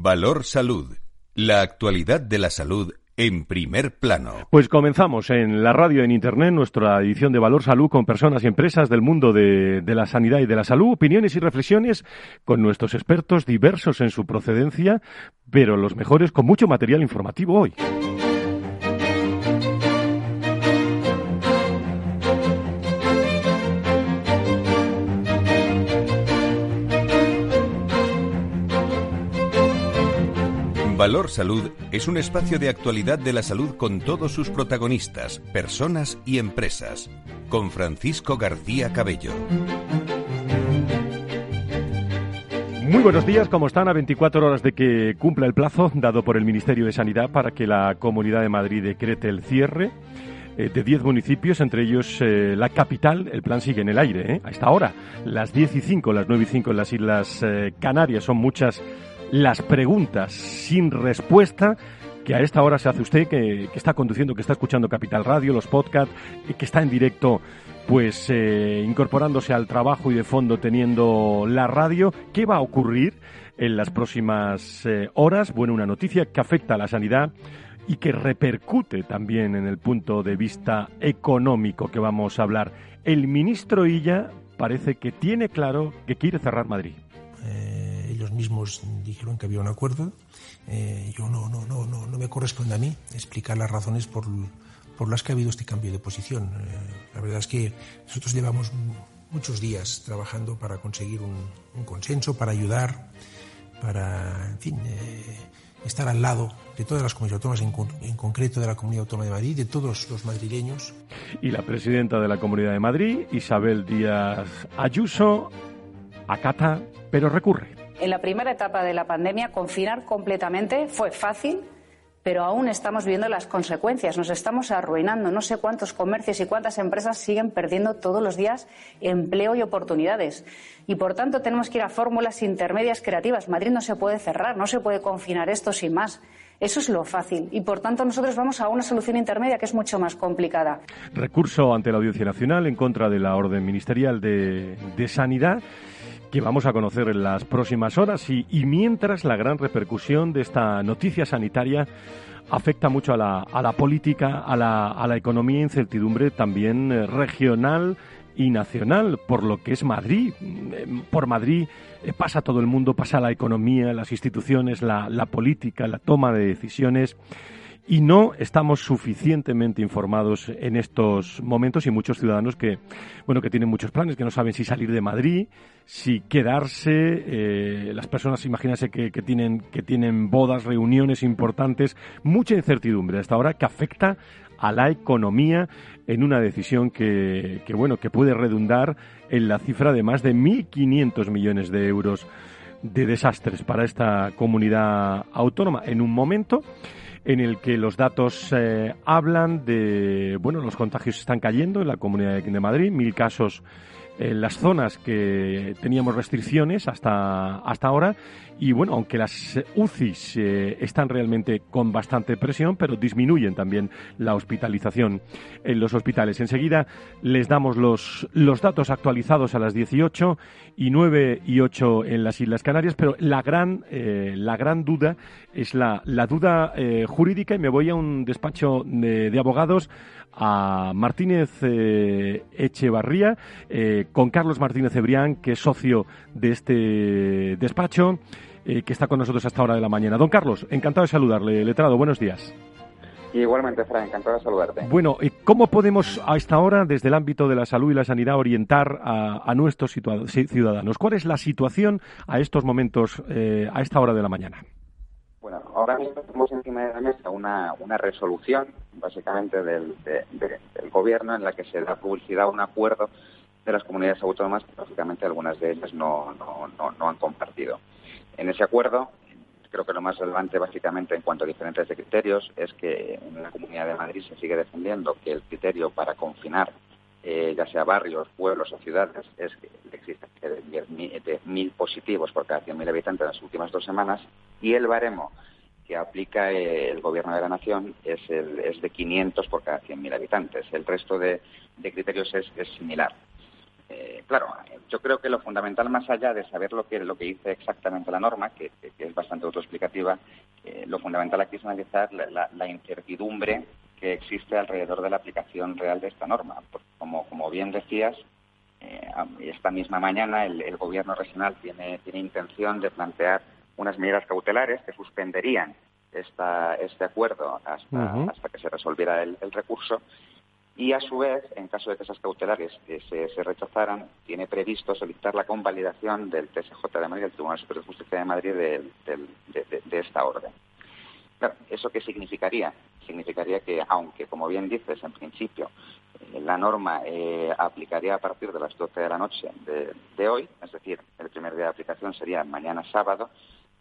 Valor Salud. La actualidad de la salud en primer plano. Pues comenzamos en la radio, en internet, nuestra edición de Valor Salud con personas y empresas del mundo de, de, la sanidad y de la salud, opiniones y reflexiones con nuestros expertos diversos en su procedencia, pero los mejores con mucho material informativo hoy. Valor Salud es un espacio de actualidad de la salud con todos sus protagonistas, personas y empresas. Con Francisco García Cabello. Muy buenos días, ¿cómo están? A 24 horas de que cumpla el plazo dado por el Ministerio de Sanidad para que la Comunidad de Madrid decrete el cierre eh, de 10 municipios, entre ellos eh, la capital. El plan sigue en el aire, ¿eh? A esta hora, las 10 y 5, las 9 y 5 en las Islas eh, Canarias, son muchas las preguntas sin respuesta que a esta hora se hace usted, que, está conduciendo, que está escuchando Capital Radio, los podcasts, que está en directo, pues eh, incorporándose al trabajo y de fondo teniendo la radio. ¿Qué va a ocurrir en las próximas eh, horas? Bueno, una noticia que afecta a la sanidad y que repercute también en el punto de vista económico que vamos a hablar. El ministro Illa parece que tiene claro que quiere cerrar Madrid. Eh mismos dijeron que había un acuerdo. Eh, yo no, no, no, no, no me corresponde a mí explicar las razones por, por las que ha habido este cambio de posición. Eh, la verdad es que nosotros llevamos muchos días trabajando para conseguir un, un consenso, para ayudar, para, en fin, eh, estar al lado de todas las comunidades autónomas, en, en, concreto de la Comunidad Autónoma de Madrid, de todos los madrileños. Y la presidenta de la Comunidad de Madrid, Isabel Díaz Ayuso, acata, pero recurre. En la primera etapa de la pandemia, confinar completamente fue fácil, pero aún estamos viendo las consecuencias. Nos estamos arruinando. No sé cuántos comercios y cuántas empresas siguen perdiendo todos los días empleo y oportunidades. Y por tanto tenemos que ir a fórmulas intermedias creativas. Madrid no se puede cerrar, no se puede confinar esto sin más. Eso es lo fácil. Y por tanto nosotros vamos a una solución intermedia que es mucho más complicada. Recurso ante la Audiencia Nacional en contra de la orden ministerial de, de Sanidad que vamos a conocer en las próximas horas y, mientras la gran repercusión de esta noticia sanitaria afecta mucho a la, a la política, a la, a la, economía incertidumbre también eh, regional y nacional, por lo que es Madrid. Por Madrid eh, pasa todo el mundo, pasa la economía, las instituciones, la, la política, la toma de decisiones y no estamos suficientemente informados en estos momentos y muchos ciudadanos que bueno que tienen muchos planes que no saben si salir de Madrid si quedarse eh, las personas imagínense que, que, tienen que tienen bodas reuniones importantes mucha incertidumbre. Hasta ahora que afecta a la economía en una decisión que, que bueno que puede redundar en la cifra de más de 1.500 millones de euros de desastres para esta comunidad autónoma. En un momento en el que los datos eh, hablan de, bueno, los contagios están cayendo en la Comunidad de Madrid, mil casos en las zonas que teníamos restricciones hasta, hasta ahora y bueno, aunque las UCIs eh, están realmente con bastante presión, pero disminuyen también la hospitalización en los hospitales. Enseguida les damos los, los datos actualizados a las 18 y 9 y 8 en las Islas Canarias, pero la gran, eh, la gran duda es la, la duda eh, jurídica y me voy a un despacho de, abogados a Martínez eh, Echevarría, eh, con Carlos Martínez Ebrián, que es socio de este despacho, eh, que está con nosotros hasta hora de la mañana. Don Carlos, encantado de saludarle. Letrado, buenos días. Igualmente, Fran, encantado de saludarte. Bueno, ¿cómo podemos a esta hora, desde el ámbito de la salud y la sanidad, orientar a, a nuestros ciudadanos? ¿Cuál es la situación a estos momentos, eh, a esta hora de la mañana? Bueno, ahora mismo tenemos encima de la mesa una, una resolución, básicamente del, de, de, del Gobierno, en la que se da publicidad a un acuerdo de las comunidades autónomas que, básicamente, algunas de ellas no, no, no, han compartido. En ese acuerdo, creo que lo más relevante, básicamente, en cuanto a diferentes criterios, es que en la Comunidad de Madrid se sigue defendiendo que el criterio para confinar eh, ya sea barrios, pueblos o ciudades, es que existen de mil positivos por cada 100.000 habitantes en las últimas dos semanas y el baremo que aplica eh, el Gobierno de la Nación es, el, es de 500 por cada 100.000 habitantes. El resto de, de criterios es, es similar. Eh, claro, yo creo que lo fundamental, más allá de saber lo que, lo que dice exactamente la norma, que, es bastante autoexplicativa, eh, lo fundamental aquí es analizar la, incertidumbre que existe alrededor de la aplicación real de esta norma. como, como bien decías, eh, esta misma mañana el, Gobierno regional tiene, tiene intención de plantear unas medidas cautelares que suspenderían esta, este acuerdo hasta, hasta que se resolviera el recurso y a su vez, en caso de que esas cautelares se, se, rechazaran, tiene previsto solicitar la convalidación del TSJ de Madrid, del Tribunal Superior de Justicia de Madrid, de, esta orden. ¿Eso qué significaría? Significaría que, aunque, como bien dices, en principio eh, la norma eh, aplicaría a partir de las 12 de la noche de hoy, es decir, el primer día de aplicación sería mañana sábado,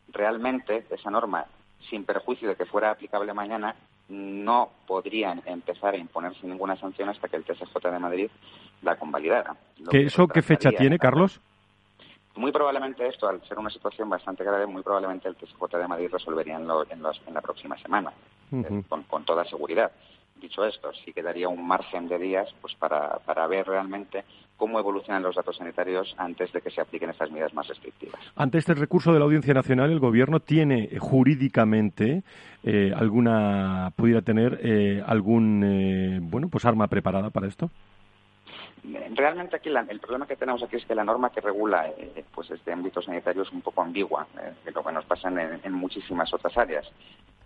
realmente esa norma, sin perjuicio de que fuera aplicable mañana, no podrían empezar a imponerse ninguna sanción hasta que el TSJ de Madrid la convalidara. ¿Qué, ¿Eso qué fecha tiene, Carlos? Muy probablemente esto, al ser una situación bastante grave, muy probablemente el TSJ de Madrid resolvería en, en, la próxima semana, eh, con, toda seguridad. Dicho esto, sí quedaría un margen de días pues para, para ver realmente cómo evolucionan los datos sanitarios antes de que se apliquen estas medidas más restrictivas. Ante este recurso de la Audiencia Nacional, ¿el Gobierno tiene eh, jurídicamente eh, alguna, pudiera tener eh, algún, bueno, pues arma preparada para esto? Realmente aquí el problema que tenemos aquí es que la norma que regula pues este ámbito sanitario es un poco ambigua, que lo que nos pasa en, muchísimas otras áreas.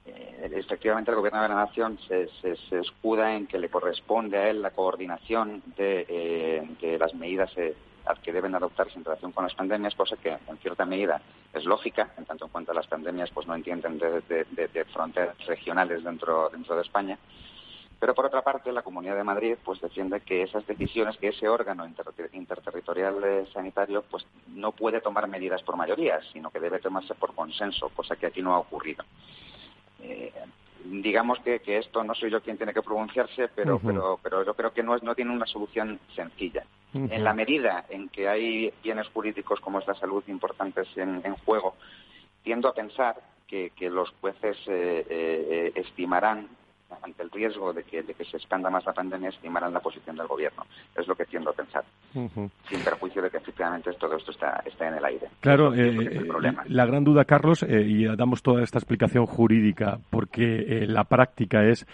Eh, efectivamente el Gobierno de la Nación se, escuda en que le corresponde a él la coordinación de, eh, las medidas eh, que deben adoptarse en relación con las pandemias, cosa que en cierta medida es lógica, en tanto en cuanto las pandemias pues no entienden de, fronteras regionales dentro, dentro de España. Pero por otra parte, la Comunidad de Madrid pues defiende que esas decisiones, que ese órgano interterritorial sanitario, pues no puede tomar medidas por mayoría, sino que debe tomarse por consenso, cosa que aquí no ha ocurrido. Eh, digamos que, esto no soy yo quien tiene que pronunciarse, pero, pero, pero yo creo que no, no tiene una solución sencilla. En la medida en que hay bienes jurídicos como es la salud importantes en, juego, tiendo a pensar que, los jueces eh, eh, estimarán ante el riesgo de que, de que se expanda más la pandemia, estimarán la posición del gobierno. Es lo que tiendo a pensar. Sin perjuicio de que efectivamente todo esto está, está en el aire. Claro, eh, la gran duda, Carlos, eh, y damos toda esta explicación jurídica, porque eh, la práctica es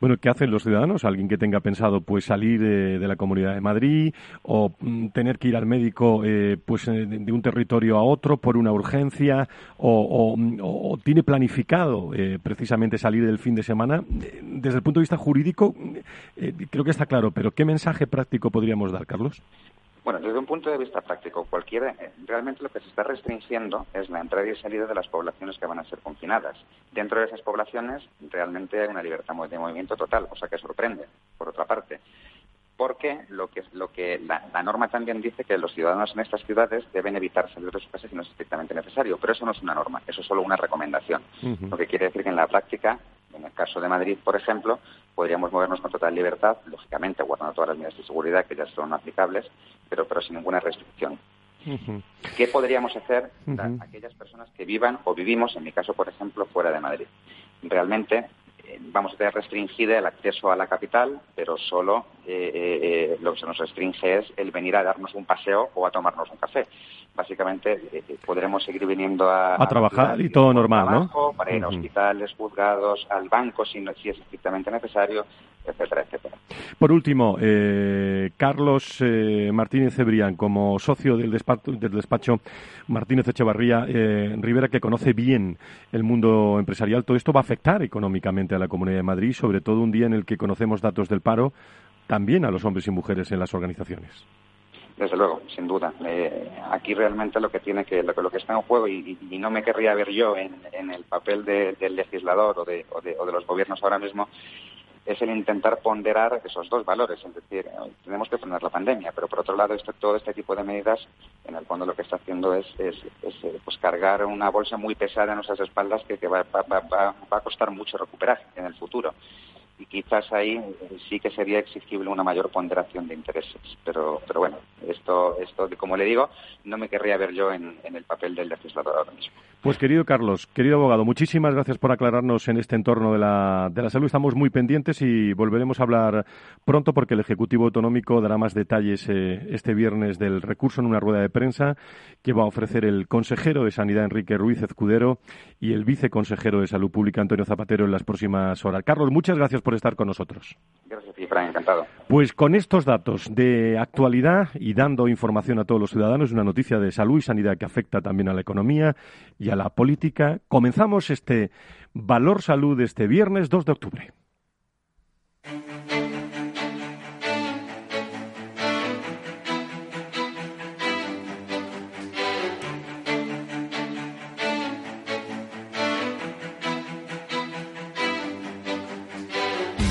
bueno, ¿qué hacen los ciudadanos? Alguien que tenga pensado pues salir de, la Comunidad de Madrid o mm, tener que ir al médico eh, pues eh, de, un territorio a otro por una urgencia o, tiene planificado eh, precisamente salir del fin de semana. Desde el punto de vista jurídico creo que está claro, pero ¿qué mensaje práctico podríamos dar, Carlos? Bueno, desde un punto de vista práctico, cualquiera, eh, realmente lo que se está restringiendo es la entrada y salida de las poblaciones que van a ser confinadas. Dentro de esas poblaciones realmente hay una libertad de movimiento total, cosa que sorprende, por otra parte. Porque lo que, lo que la, norma también dice que los ciudadanos en estas ciudades deben evitar salir de sus casas si no es estrictamente necesario, pero eso no es una norma, eso es solo una recomendación. Lo que quiere decir que en la práctica en el caso de Madrid, por ejemplo, podríamos movernos con total libertad, lógicamente guardando todas las medidas de seguridad que ya son aplicables, pero, pero sin ninguna restricción. ¿Qué podríamos hacer aquellas personas que vivan o vivimos, en mi caso, por ejemplo, fuera de Madrid? Realmente vamos a tener restringida el acceso a la capital, pero solo eh, eh, lo que se nos restringe es el venir a darnos un paseo o a tomarnos un café básicamente eh, eh, podremos seguir viniendo a, a trabajar y todo normal, ¿no? Para ir a hospitales, juzgados, al banco si, si es estrictamente necesario, etcétera, etcétera. Por último, eh, Carlos Martínez Cebrián, como socio del despacho, del despacho Martínez Echevarría Rivera, que conoce bien el mundo empresarial, todo esto va a afectar económicamente a la Comunidad de Madrid, sobre todo un día en el que conocemos datos del paro, también a los hombres y mujeres en las organizaciones. Desde luego, sin duda. Eh, aquí realmente lo que tiene que lo, que está en juego y, no me querría ver yo en, el papel del legislador o de, o de, los gobiernos ahora mismo es el intentar ponderar esos dos valores, es decir, tenemos que frenar la pandemia, pero por otro lado este, todo este tipo de medidas en el fondo lo que está haciendo es, es, eh, pues cargar una bolsa muy pesada en nuestras espaldas que, va, va, a costar mucho recuperar en el futuro y quizás ahí sí que sería exigible una mayor ponderación de intereses. Pero, pero bueno, esto, esto como le digo, no me querría ver yo en, en el papel del legislador ahora mismo. Pues querido Carlos, querido abogado, muchísimas gracias por aclararnos en este entorno de la, de la salud. Estamos muy pendientes y volveremos a hablar pronto porque el Ejecutivo Autonómico dará más detalles eh, este viernes del recurso en una rueda de prensa que va a ofrecer el consejero de Sanidad Enrique Ruiz Ezcudero y el viceconsejero de Salud Pública Antonio Zapatero en las próximas horas. Carlos, muchas gracias por estar con nosotros. Gracias, Fran, encantado. Pues con estos datos de actualidad y dando información a todos los ciudadanos, una noticia de salud y sanidad que afecta también a la economía y a la política. Comenzamos este Valor Salud este viernes 2 de octubre.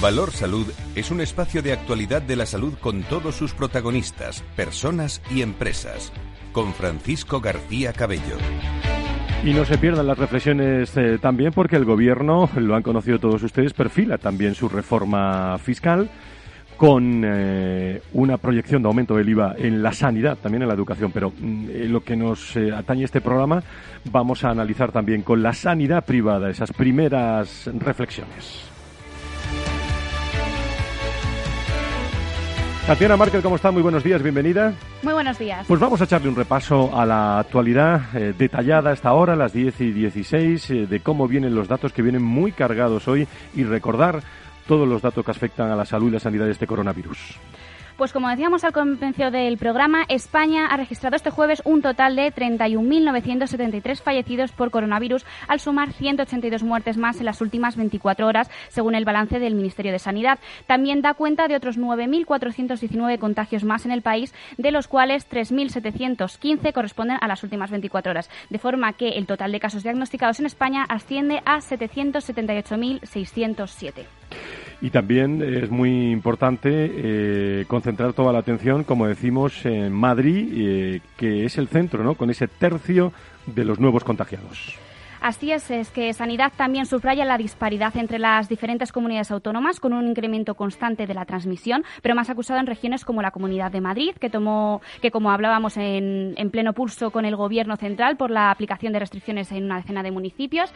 Valor Salud es un espacio de actualidad de la salud con todos sus protagonistas, personas y empresas. Con Francisco García Cabello. Y no se pierdan las reflexiones eh, también porque el Gobierno, lo han conocido todos ustedes, perfila también su reforma fiscal con eh, una proyección de aumento del IVA en la sanidad, también en la educación. Pero mm, eh, lo que nos atañe este programa vamos a analizar también con la sanidad privada esas primeras reflexiones. Tatiana Márquez, ¿cómo está? Muy buenos días, bienvenida. Muy buenos días. Pues vamos a echarle un repaso a la actualidad eh, detallada esta hora, las 10 y 16, eh, de cómo vienen los datos que vienen muy cargados hoy y recordar todos los datos que afectan a la salud y la sanidad de este coronavirus. Pues como decíamos al comienzo del programa, España ha registrado este jueves un total de 31.973 fallecidos por coronavirus, al sumar 182 muertes más en las últimas 24 horas, según el balance del Ministerio de Sanidad. También da cuenta de otros 9.419 contagios más en el país, de los cuales 3.715 corresponden a las últimas 24 horas, de forma que el total de casos diagnosticados en España asciende a 778.607. Y también es muy importante eh, concentrar toda la atención, como decimos, en Madrid, eh, que es el centro, ¿no? Con ese tercio de los nuevos contagiados. Así es, es que Sanidad también subraya la disparidad entre las diferentes comunidades autónomas con un incremento constante de la transmisión, pero más acusado en regiones como la Comunidad de Madrid, que tomó, que como hablábamos en, en pleno pulso con el Gobierno central por la aplicación de restricciones en una decena de municipios.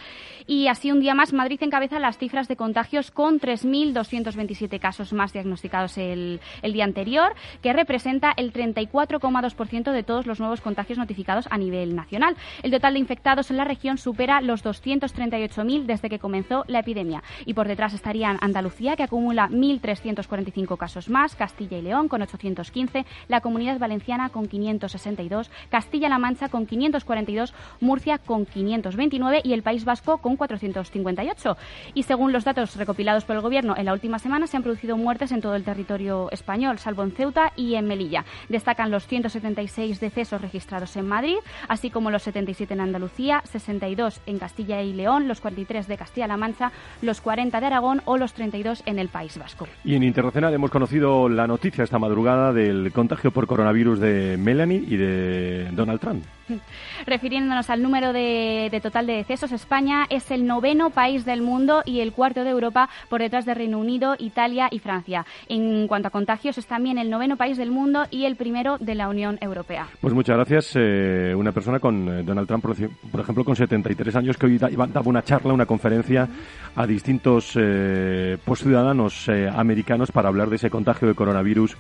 Y así un día más, Madrid encabeza las cifras de contagios con 3.227 casos más diagnosticados el, el día anterior, que representa el 34,2% de todos los nuevos contagios notificados a nivel nacional. El total de infectados en la región supera los 238.000 desde que comenzó la epidemia. Y por detrás estarían Andalucía, que acumula 1.345 casos más, Castilla y León con 815, la Comunidad Valenciana con 562, Castilla-La Mancha con 542, Murcia con 529 y el País Vasco con 458. Y según los datos recopilados por el Gobierno en la última semana, se han producido muertes en todo el territorio español, salvo en Ceuta y en Melilla. Destacan los 176 decesos registrados en Madrid, así como los 77 en Andalucía, 62 en Castilla y León, los 43 de Castilla-La Mancha, los 40 de Aragón o los 32 en el País Vasco. Y en internacional hemos conocido la noticia esta madrugada del contagio por coronavirus de Melanie y de Donald Trump. Refiriéndonos al número de, total de decesos, España es el noveno país del mundo y el cuarto de Europa por detrás de Reino Unido, Italia y Francia. En cuanto a contagios, es también el noveno país del mundo y el primero de la Unión Europea. Pues muchas gracias. Eh, una persona con eh, Donald Trump, por, ejemplo, con 73 años, que hoy daba una charla, una conferencia a distintos eh, pues, ciudadanos americanos para hablar de ese contagio de coronavirus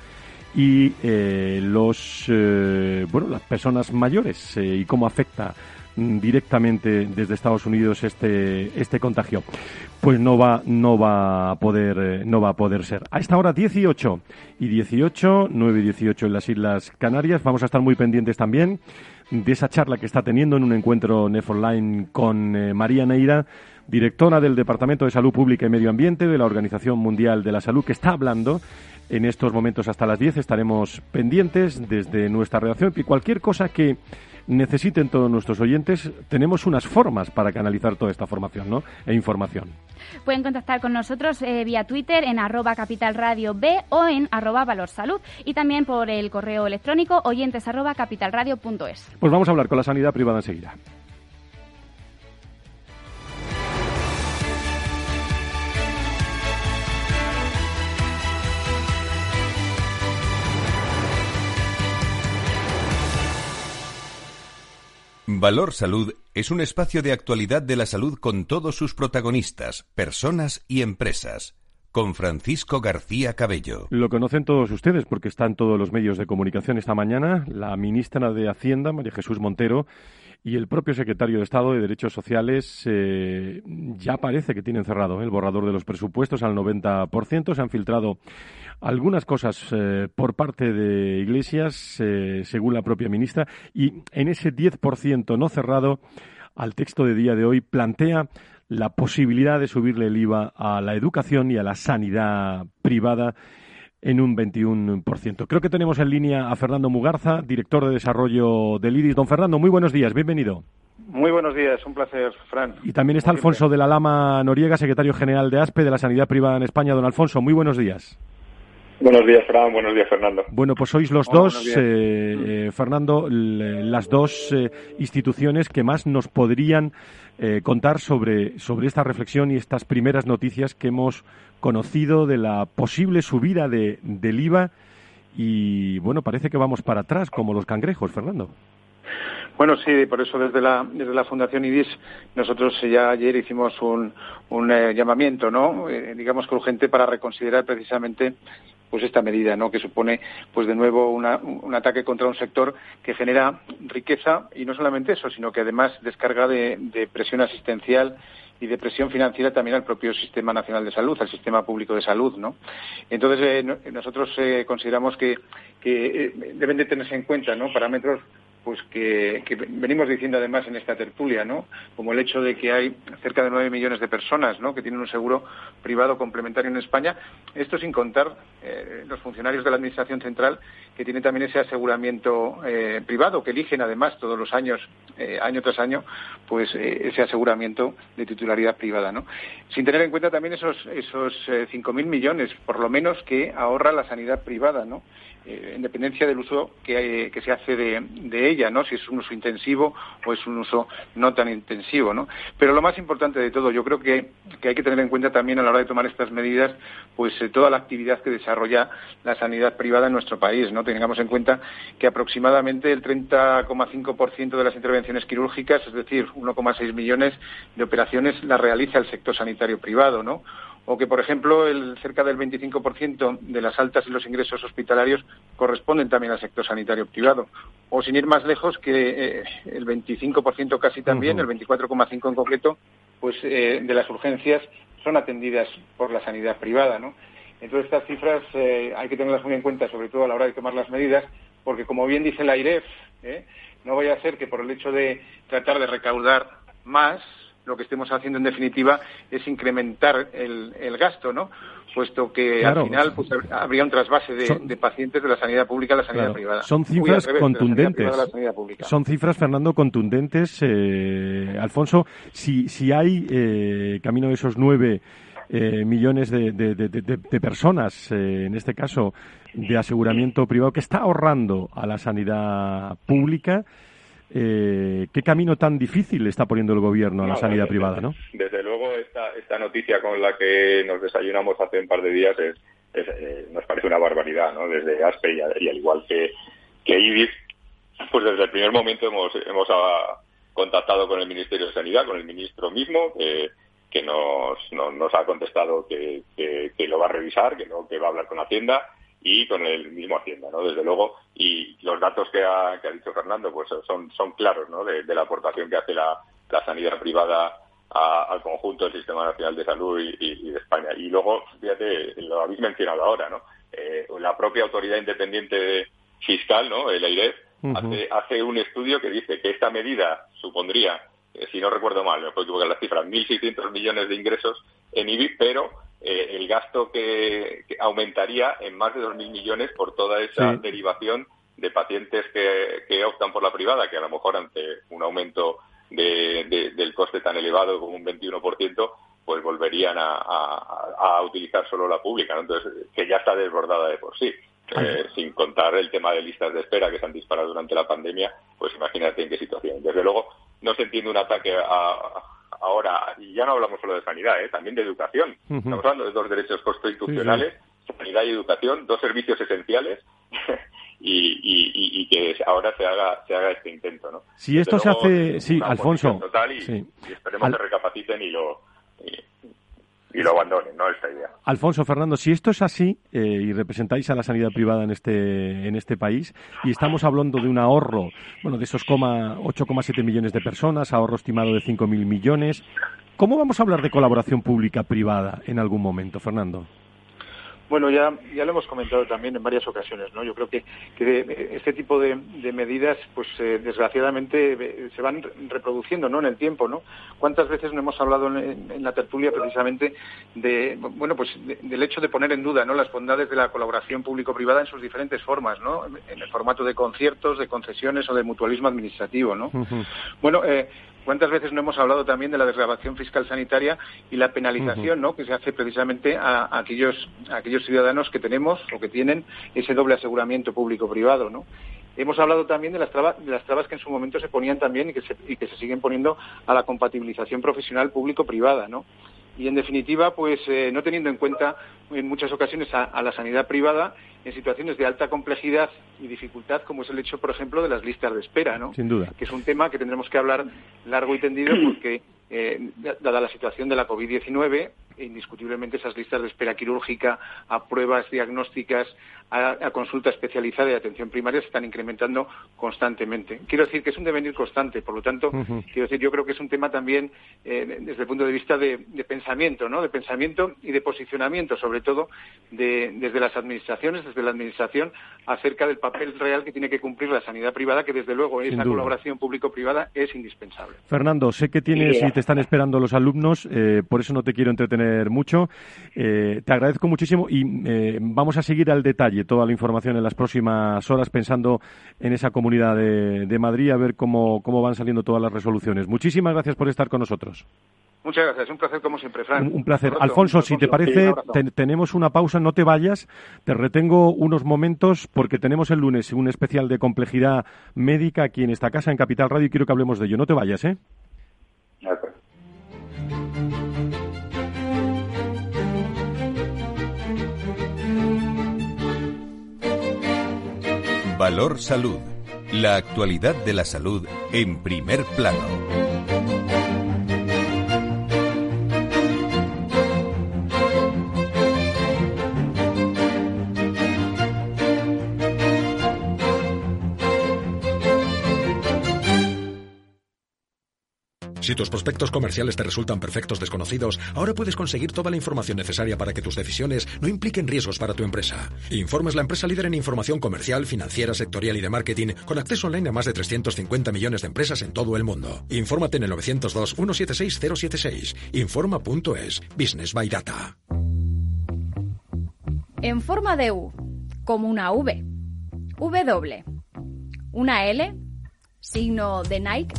y eh, los eh, bueno las personas mayores eh, y cómo afecta directamente desde Estados Unidos este este contagio pues no va no va a poder no va a poder ser. A esta hora 18 y 18 9 y 18 en las Islas Canarias. Vamos a estar muy pendientes también de esa charla que está teniendo en un encuentro NEF Online con María Neira directora del Departamento de Salud Pública y Medio Ambiente de la Organización Mundial de la Salud que está hablando en estos momentos hasta las 10 estaremos pendientes desde nuestra redacción y cualquier cosa que necesiten todos nuestros oyentes, tenemos unas formas para canalizar toda esta formación ¿no? e información. Pueden contactar con nosotros eh, vía Twitter en arroba capitalradio B o en arroba valorsalud y también por el correo electrónico oyentes arroba capitalradio.es. Pues vamos a hablar con la sanidad privada enseguida. Valor Salud es un espacio de actualidad de la salud con todos sus protagonistas, personas y empresas. Con Francisco García Cabello. Lo conocen todos ustedes porque están todos los medios de comunicación esta mañana. La ministra de Hacienda, María Jesús Montero, y el propio secretario de Estado de Derechos Sociales eh, ya parece que tienen cerrado el borrador de los presupuestos al 90%. Se han filtrado algunas cosas eh, por parte de Iglesias, eh, según la propia ministra, y en ese 10% no cerrado, al texto de día de hoy plantea la posibilidad de subirle el IVA a la educación y a la sanidad privada en un 21%. Creo que tenemos en línea a Fernando Mugarza, director de desarrollo del IRIS. Don Fernando, muy buenos días, bienvenido. Muy buenos días, un placer, Fran. Y también está Alfonso de la Lama Noriega, secretario general de ASPE de la Sanidad Privada en España. Don Alfonso, muy buenos días. Buenos días, Fran. Buenos días, Fernando. Bueno, pues sois los dos, eh, eh, Fernando, las dos eh, instituciones que más nos podrían contar sobre, sobre esta reflexión y estas primeras noticias que hemos conocido de la posible subida de, del IVA. Y bueno, parece que vamos para atrás, como los cangrejos, Fernando. Bueno, sí, por eso desde la, desde la Fundación IDIS nosotros ya ayer hicimos un, un llamamiento, ¿no? digamos que urgente para reconsiderar precisamente pues esta medida, ¿no? Que supone, pues de nuevo, un ataque contra un sector que genera riqueza y no solamente eso, sino que además descarga de, presión asistencial y de presión financiera también al propio Sistema Nacional de Salud, al Sistema Público de Salud, ¿no? Entonces, eh, nosotros eh, consideramos que, que eh, deben de tenerse en cuenta, ¿no? Parámetros pues que, venimos diciendo además en esta tertulia, ¿no? Como el hecho de que hay cerca de nueve millones de personas, ¿no? Que tienen un seguro privado complementario en España. Esto sin contar eh, los funcionarios de la Administración Central que tienen también ese aseguramiento eh, privado, que eligen además todos los años, eh, año tras año, pues ese aseguramiento de titularidad privada, ¿no? Sin tener en cuenta también esos esos cinco mil millones, por lo menos, que ahorra la sanidad privada, ¿no? Eh, en dependencia del uso que, se hace de, ella, ¿no? Si es un uso intensivo o es un uso no tan intensivo, ¿no? Pero lo más importante de todo, yo creo que, hay que tener en cuenta también a la hora de tomar estas medidas, pues eh, toda la actividad que desarrolla la sanidad privada en nuestro país, ¿no? Tengamos en cuenta que aproximadamente el 30,5% de las intervenciones quirúrgicas, es decir, 1,6 millones de operaciones, las realiza el sector sanitario privado, ¿no? o que, por ejemplo, el, cerca del 25% de las altas y los ingresos hospitalarios corresponden también al sector sanitario privado. O sin ir más lejos, que eh, el 25% casi también, el 24,5% en concreto, pues eh, de las urgencias son atendidas por la sanidad privada, ¿no? Entonces estas cifras eh, hay que tenerlas muy en cuenta, sobre todo a la hora de tomar las medidas, porque como bien dice la IREF, no vaya a ser que por el hecho de tratar de recaudar más, lo que estemos haciendo en definitiva es incrementar el, gasto, ¿no? Puesto que al final pues, habría un trasvase de, pacientes de la sanidad pública a la sanidad privada. Son cifras contundentes. Son cifras, Fernando, contundentes. Eh, Alfonso, si, si hay eh, camino de esos nueve eh, millones de, de personas, en este caso de aseguramiento privado, que está ahorrando a la sanidad pública, eh, ¿Qué camino tan difícil está poniendo el gobierno a la sanidad privada, no? Desde luego, esta, esta noticia con la que nos desayunamos hace un par de días es, eh, nos parece una barbaridad, ¿no? Desde ASPE y, al igual que, que IBIS, pues desde el primer momento hemos, hemos ah, contactado con el Ministerio de Sanidad, con el ministro mismo, que nos, nos ha contestado que, que, lo va a revisar, que, no, que va a hablar con Hacienda y con el mismo Hacienda, ¿no? Desde luego, y los datos que ha, que ha dicho Fernando, pues son, son claros, ¿no? De, la aportación que hace la, la sanidad privada al conjunto del Sistema Nacional de Salud y, de España. Y luego, fíjate, lo habéis mencionado ahora, ¿no? Eh, la propia autoridad independiente fiscal, ¿no? El AIREF, hace, hace un estudio que dice que esta medida supondría, eh, si no recuerdo mal, me puedo equivocar las cifras, 1.600 millones de ingresos en IBI, pero eh, el gasto que, aumentaría en más de 2.000 millones por toda esa derivación de pacientes que, optan por la privada, que a lo mejor ante un aumento del coste tan elevado como un 21%, pues volverían a, utilizar solo la pública, entonces que ya está desbordada de por sí. Eh, sin contar el tema de listas de espera que se han disparado durante la pandemia, pues imagínate en qué situación. Desde luego, no se entiende un ataque a, Ahora, y ya no hablamos solo de sanidad, ¿eh? también de educación. Estamos hablando de dos derechos constitucionales, sanidad y educación, dos servicios esenciales. y, que ahora se haga se haga este intento no si esto se hace sí Alfonso y, esperemos que recapaciten y lo y lo abandonen, ¿no? Esta idea. Alfonso Fernando, si esto es así eh, y representáis a la sanidad privada en este en este país y estamos hablando de un ahorro, bueno, de esos 8,7 millones de personas, ahorro estimado de 5.000 millones, ¿cómo vamos a hablar de colaboración pública-privada en algún momento, Fernando? Bueno, ya, ya lo hemos comentado también en varias ocasiones, ¿no? Yo creo que, este tipo de, medidas, pues eh, desgraciadamente eh, se van reproduciendo, ¿no? En el tiempo, ¿no? ¿Cuántas veces no hemos hablado en, la tertulia precisamente de, bueno, pues del hecho de poner en duda, ¿no? Las bondades de la colaboración público-privada en sus diferentes formas, ¿no? En el formato de conciertos, de concesiones o de mutualismo administrativo, ¿no? Bueno, eh, ¿Cuántas veces no hemos hablado también de la desgrabación fiscal sanitaria y la penalización ¿no? que se hace precisamente a, aquellos, aquellos ciudadanos que tenemos o que tienen ese doble aseguramiento público-privado? ¿no? Hemos hablado también de las, trabas, de las trabas que en su momento se ponían también y que se, y que se siguen poniendo a la compatibilización profesional público-privada. ¿no? y en definitiva pues eh, no teniendo en cuenta en muchas ocasiones a, la sanidad privada en situaciones de alta complejidad y dificultad como es el hecho por ejemplo de las listas de espera no sin duda que es un tema que tendremos que hablar largo y tendido porque eh, dada la situación de la covid 19 indiscutiblemente esas listas de espera quirúrgica a pruebas diagnósticas a, consulta especializada y atención primaria se están incrementando constantemente. Quiero decir que es un devenir constante, por lo tanto, quiero decir, yo creo que es un tema también eh, desde el punto de vista de, pensamiento, ¿no? De pensamiento y de posicionamiento, sobre todo desde las administraciones, desde la administración, acerca del papel real que tiene que cumplir la sanidad privada, que desde luego esa colaboración público-privada es indispensable. Fernando, sé que tienes y te están esperando los alumnos, eh, por eso no te quiero entretener mucho. Eh, te agradezco muchísimo y vamos a seguir al detalle toda la información en las próximas horas pensando en esa comunidad de, Madrid, a ver cómo, cómo van saliendo todas las resoluciones. Muchísimas gracias por estar con nosotros. Muchas gracias, un placer como siempre, Fran. Un, placer. Alfonso, si te parece, tenemos una pausa, no te vayas, te retengo unos momentos porque tenemos el lunes un especial de complejidad médica aquí en esta casa, en Capital Radio, y quiero que hablemos de ello. No te vayas, ¿eh? Valor Salud. La actualidad de la salud en primer plano. Si tus prospectos comerciales te resultan perfectos desconocidos, ahora puedes conseguir toda la información necesaria para que tus decisiones no impliquen riesgos para tu empresa. Informe es la empresa líder en información comercial, financiera, sectorial y de marketing, con acceso online a más de 350 millones de empresas en todo el mundo. Infórmate en el 902-176-076. Informa.es. Business by Data. En forma de U, como una V. W. Una L, signo de Nike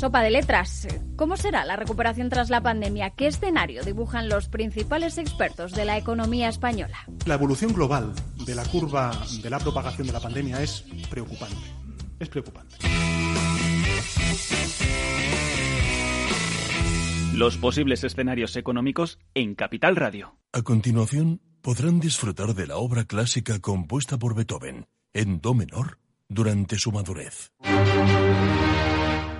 Sopa de letras. ¿Cómo será la recuperación tras la pandemia? ¿Qué escenario dibujan los principales expertos de la economía española? La evolución global de la curva de la propagación de la pandemia es preocupante. Es preocupante. Los posibles escenarios económicos en Capital Radio. A continuación, podrán disfrutar de la obra clásica compuesta por Beethoven en Do menor durante su madurez.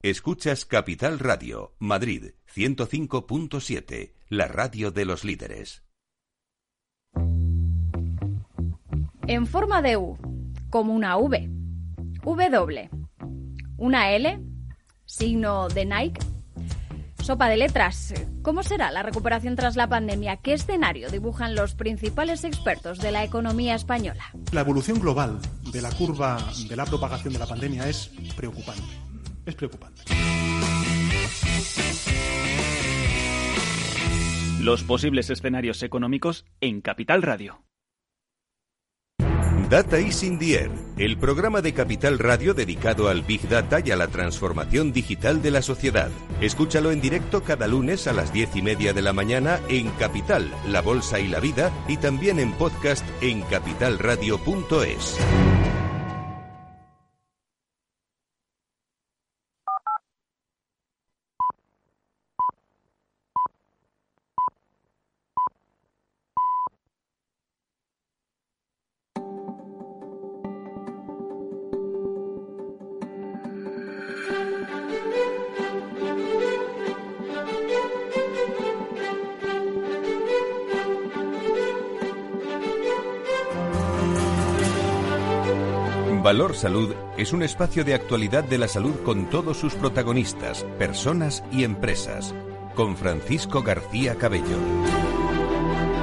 Escuchas Capital Radio, Madrid 105.7, la radio de los líderes. En forma de U, como una V. W. Una L, signo de Nike. Sopa de letras. ¿Cómo será la recuperación tras la pandemia? ¿Qué escenario dibujan los principales expertos de la economía española? La evolución global de la curva de la propagación de la pandemia es preocupante es preocupante. Los posibles escenarios económicos en Capital Radio. Data is in the air, el programa de Capital Radio dedicado al Big Data y a la transformación digital de la sociedad. Escúchalo en directo cada lunes a las diez y media de la mañana en Capital, La Bolsa y la Vida y también en podcast en capitalradio.es. Valor Salud es un espacio de actualidad de la salud con todos sus protagonistas, personas y empresas. Con Francisco García Cabello.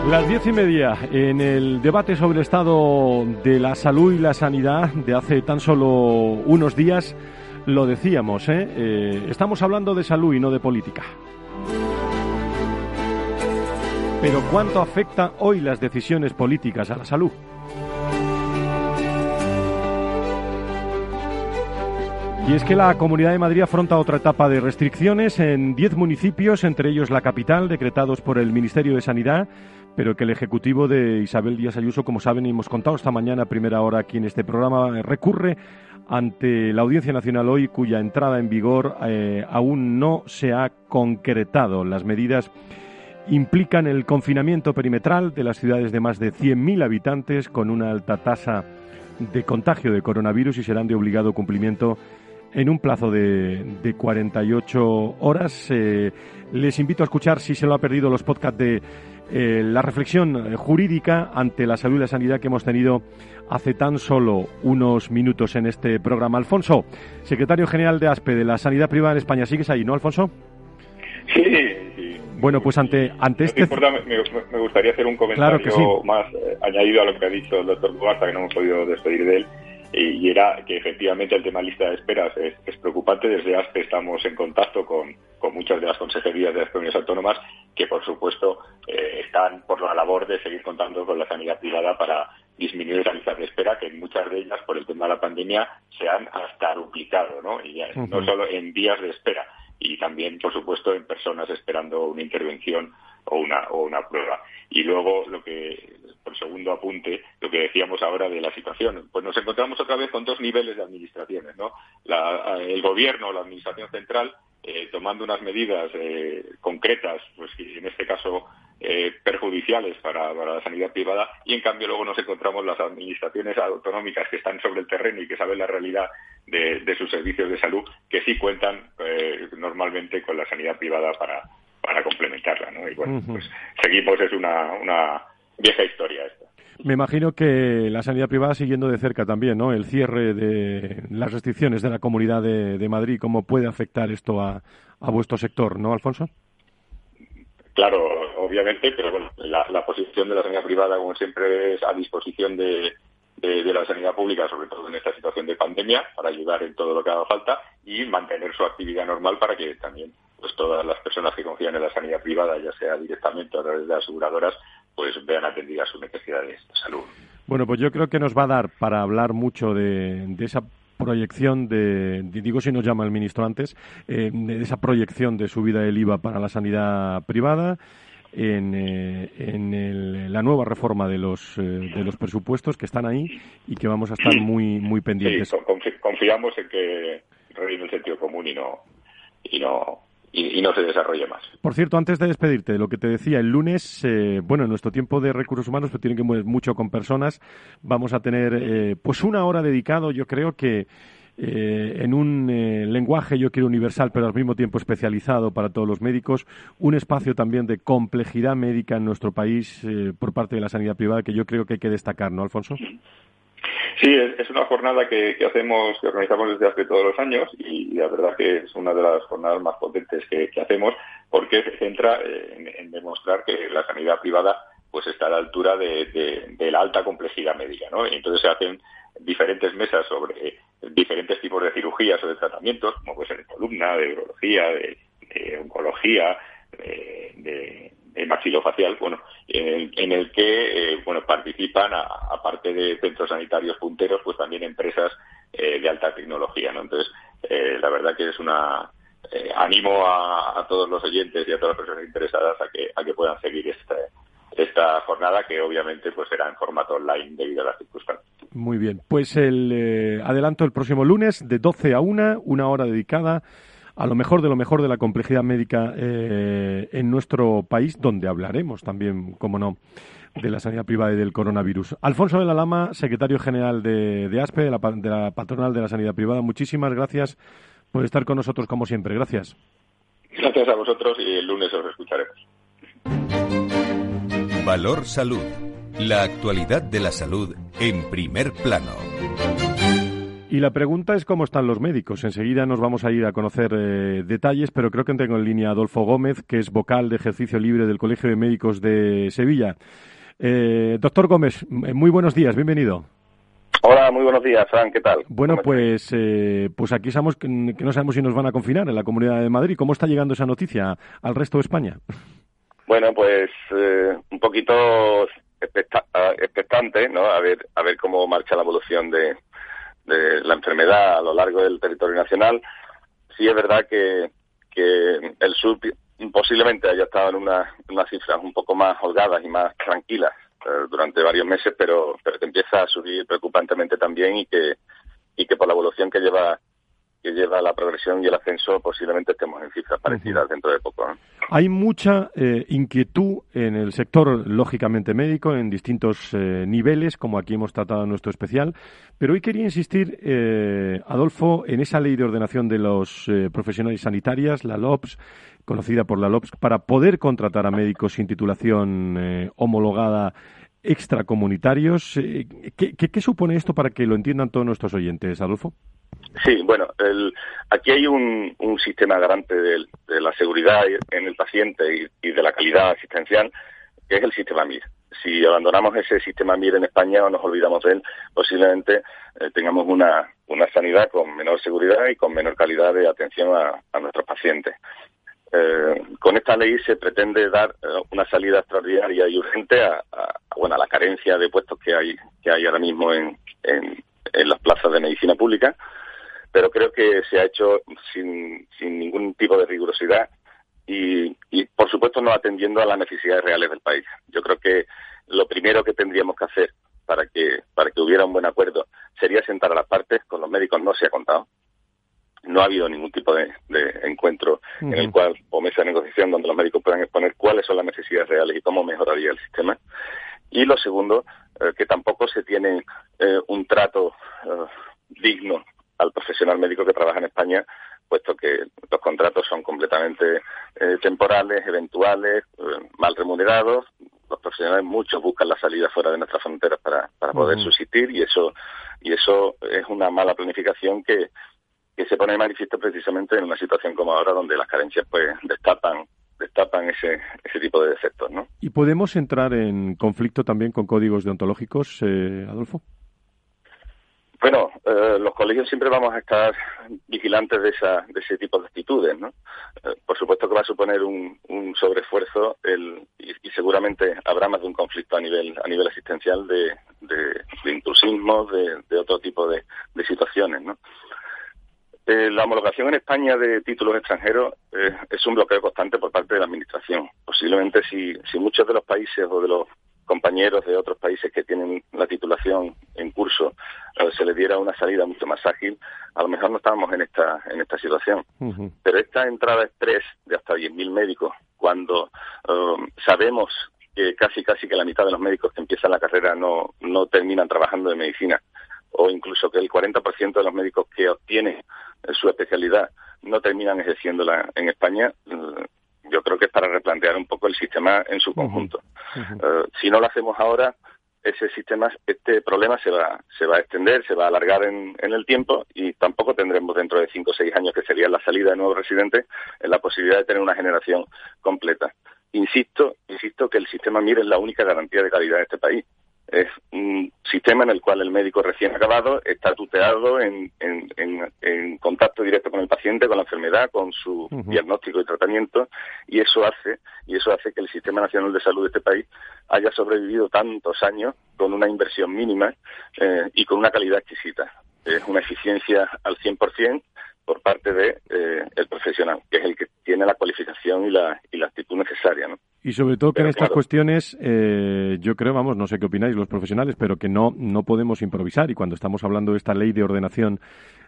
Las diez y media en el debate sobre el estado de la salud y la sanidad de hace tan solo unos días lo decíamos, ¿eh? Eh, estamos hablando de salud y no de política. Pero ¿cuánto afecta hoy las decisiones políticas a la salud? Y es que la Comunidad de Madrid afronta otra etapa de restricciones en 10 municipios, entre ellos la capital, decretados por el Ministerio de Sanidad, pero que el Ejecutivo de Isabel Díaz Ayuso, como saben y hemos contado esta mañana a primera hora aquí en este programa, recurre ante la Audiencia Nacional hoy, cuya entrada en vigor eh, aún no se ha concretado. Las medidas implican el confinamiento perimetral de las ciudades de más de 100.000 habitantes con una alta tasa de contagio de coronavirus y serán de obligado cumplimiento en un plazo de, de 48 horas. Eh, les invito a escuchar, si se lo ha perdido, los podcasts de eh, la reflexión jurídica ante la salud y la sanidad que hemos tenido hace tan solo unos minutos en este programa. Alfonso, secretario general de ASPE de la Sanidad Privada en España, ¿sigues ahí, no, Alfonso? Sí, sí. Bueno, pues ante, ante este... me, gustaría hacer un comentario más eh, añadido a lo que ha dicho el doctor Duarte, que no hemos podido despedir de él y era que efectivamente el tema lista de esperas es, preocupante. Desde ASPE estamos en contacto con, muchas de las consejerías de las comunidades autónomas que, por supuesto, eh, están por la labor de seguir contando con la sanidad privada para disminuir la lista de espera, que en muchas de ellas, por el tema de la pandemia, se han hasta duplicado, ¿no? Y no solo en días de espera, y también, por supuesto, en personas esperando una intervención o una, o una prueba. Y luego, lo que, por segundo apunte, lo que decíamos ahora de la situación, pues nos encontramos otra vez con dos niveles de administraciones, ¿no? el gobierno, la administración central, eh, tomando unas medidas eh, concretas, pues en este caso eh, perjudiciales para, la sanidad privada, y en cambio luego nos encontramos las administraciones autonómicas que están sobre el terreno y que saben la realidad de, sus servicios de salud, que sí cuentan normalmente con la sanidad privada para, para complementarla, ¿no? Y bueno, pues seguimos, es una, una vieja historia esta. Me imagino que la sanidad privada siguiendo de cerca también, ¿no? El cierre de las restricciones de la Comunidad de, Madrid, ¿cómo puede afectar esto a, a, vuestro sector, ¿no, Alfonso? Claro, obviamente, pero bueno, la, posición de la sanidad privada, como siempre, es a disposición de, de, la sanidad pública, sobre todo en esta situación de pandemia, para ayudar en todo lo que haga falta y mantener su actividad normal para que también pues todas las personas que confían en la sanidad privada, ya sea directamente a través de aseguradoras, pues vean atendidas sus necesidades de salud. Bueno, pues yo creo que nos va a dar para hablar mucho de, esa proyección de, digo si nos llama el ministro antes, eh, de esa proyección de subida del IVA para la sanidad privada, en, eh, en la nueva reforma de los, eh, de los presupuestos que están ahí y que vamos a estar muy, muy pendientes. Sí, confiamos en que reine el sentido común y no, y no y, no se desarrolle más. Por cierto, antes de despedirte, lo que te decía, el lunes, eh, bueno, en nuestro tiempo de recursos humanos, pues tienen que mover mucho con personas, vamos a tener eh, pues una hora dedicado, yo creo que eh, en un lenguaje, yo quiero universal, pero al mismo tiempo especializado para todos los médicos, un espacio también de complejidad médica en nuestro país por parte de la sanidad privada que yo creo que hay que destacar, ¿no, Alfonso? Sí, es, una jornada que, hacemos, que organizamos desde hace todos los años y, la verdad que es una de las jornadas más potentes que, hacemos porque se centra en, demostrar que la sanidad privada pues está a la altura de, la alta complejidad médica, ¿no? Y entonces se hacen diferentes mesas sobre diferentes tipos de cirugías o de tratamientos, como puede ser de columna, de urología, de, oncología, de, maxilofacial, bueno, en, el que, eh, bueno, participan, aparte de centros sanitarios punteros, pues también empresas de alta tecnología. ¿no? Entonces, la verdad que es una, animo a, todos los oyentes y a todas las personas interesadas a que, a que puedan seguir este, esta jornada que obviamente pues será en formato online debido a las circunstancias. Muy bien, pues el eh, adelanto el próximo lunes de 12 a 1, una hora dedicada a lo mejor de lo mejor de la complejidad médica eh, en nuestro país, donde hablaremos también, como no, de la sanidad privada y del coronavirus. Alfonso de la Lama, secretario general de, de ASPE, de la, de la patronal de la sanidad privada, muchísimas gracias por estar con nosotros como siempre. Gracias. Gracias a vosotros y el lunes os escucharemos. Valor Salud. La actualidad de la salud en primer plano. Y la pregunta es cómo están los médicos. Enseguida nos vamos a ir a conocer eh, detalles, pero creo que tengo en línea a Adolfo Gómez, que es vocal de ejercicio libre del Colegio de Médicos de Sevilla. Eh, doctor Gómez, muy buenos días, bienvenido. Hola, muy buenos días, Fran, ¿qué tal? Bueno, pues, eh, pues aquí estamos, que no sabemos si nos van a confinar en la Comunidad de Madrid. ¿Cómo está llegando esa noticia al resto de España? Bueno, pues eh, un poquito expectante, ¿no? A ver, a ver cómo marcha la evolución de, la enfermedad a lo largo del territorio nacional. Sí es verdad que, que el sur posiblemente haya estado en unas cifras un poco más holgadas y más tranquilas eh, durante varios meses, pero, pero que empieza a subir preocupantemente también y que, y que por la evolución que lleva que lleva la progresión y el ascenso, posiblemente estemos en cifras parecidas dentro de poco. Hay mucha eh, inquietud en el sector, lógicamente médico, en distintos eh, niveles, como aquí hemos tratado en nuestro especial, pero hoy quería insistir, eh, Adolfo, en esa ley de ordenación de los profesionales sanitarias, la LOPS, conocida por la LOPS, para poder contratar a médicos sin titulación homologada extracomunitarios. ¿qué, qué supone esto para que lo entiendan todos nuestros oyentes, Adolfo? Sí, bueno, aquí hay un, sistema garante de, la seguridad en el paciente y, de la calidad asistencial, que es el sistema MIR. Si abandonamos ese sistema MIR en España o nos olvidamos de él, posiblemente eh, tengamos una, sanidad con menor seguridad y con menor calidad de atención a, nuestros pacientes. Eh, con esta ley se pretende dar eh, una salida extraordinaria y urgente a, bueno, a la carencia de puestos que hay, que hay ahora mismo en, en las plazas de medicina pública pero creo que se ha hecho sin, sin ningún tipo de rigurosidad y, y, por supuesto, no atendiendo a las necesidades reales del país. Yo creo que lo primero que tendríamos que hacer para que, para que hubiera un buen acuerdo sería sentar a las partes. Con los médicos no se ha contado. No ha habido ningún tipo de, encuentro en el cual, o mesa de negociación, donde los médicos puedan exponer cuáles son las necesidades reales y cómo mejoraría el sistema. Y lo segundo, eh, que tampoco se tiene eh, un trato eh, digno al profesional médico que trabaja en España, puesto que los contratos son completamente eh, temporales, eventuales, mal remunerados. Los profesionales muchos buscan la salida fuera de nuestras fronteras para, para poder subsistir y eso y eso es una mala planificación que, que se pone de manifiesto precisamente en una situación como ahora donde las carencias pues destapan destapan ese, ese tipo de defectos, ¿no? ¿Y podemos entrar en conflicto también con códigos deontológicos, eh, Adolfo? Bueno, eh, los colegios siempre vamos a estar vigilantes de, esa, de ese tipo de actitudes, ¿no? Eh, por supuesto que va a suponer un, un sobreesfuerzo el, y, seguramente habrá más de un conflicto a nivel a nivel asistencial de, de, de intrusismo, de, de, otro tipo de, situaciones, ¿no? Eh, la homologación en España de títulos extranjeros es un bloqueo constante por parte de la Administración. Posiblemente si, si muchos de los países o de los compañeros de otros países que tienen la titulación en curso eh, se les diera una salida mucho más ágil, a lo mejor no estábamos en esta en esta situación. Pero esta entrada express de hasta 10.000 médicos, cuando um, sabemos que casi casi que la mitad de los médicos que empiezan la carrera no, no terminan trabajando en medicina, o incluso que el 40% de los médicos que obtienen su especialidad no terminan ejerciéndola en España, eh, yo creo que es para replantear un poco el sistema en su conjunto. Eh, si no lo hacemos ahora, ese sistema, este problema se va, se va a extender, se va a alargar en, el tiempo y tampoco tendremos dentro de cinco o seis años, que sería la salida de nuevos residentes, la posibilidad de tener una generación completa. Insisto, insisto que el sistema MIR es la única garantía de calidad de este país. Es un sistema en el cual el médico recién acabado está tuteado en, en, contacto directo con el paciente, con la enfermedad, con su diagnóstico y tratamiento, y eso hace y eso hace que el Sistema Nacional de Salud de este país haya sobrevivido tantos años con una inversión mínima eh, y con una calidad exquisita. Es una eficiencia al 100% por parte de eh, el profesional, que es el que tiene la cualificación y la, y la actitud necesaria, ¿no? Y sobre todo que en estas cuestiones, eh, yo creo, vamos, no sé qué opináis los profesionales, pero que no, no podemos improvisar. Y cuando estamos hablando de esta ley de ordenación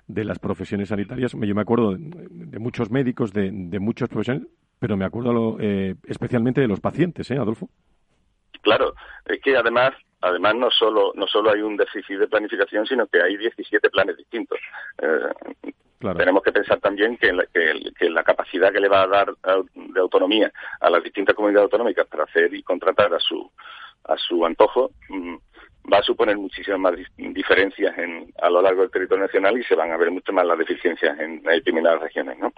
de las profesiones sanitarias, yo me acuerdo de, muchos médicos, de, de, muchos profesionales, pero me acuerdo eh, especialmente de los pacientes, ¿eh, Adolfo? Claro, es que además además no solo no solo hay un déficit de planificación, sino que hay 17 planes distintos. Eh, tenemos que pensar también que la, capacidad que le va a dar de autonomía a las distintas comunidades autonómicas para hacer y contratar a su a su antojo mm, va a suponer muchísimas más diferencias en, a lo largo del territorio nacional y se van a ver mucho más las deficiencias en determinadas regiones, ¿no?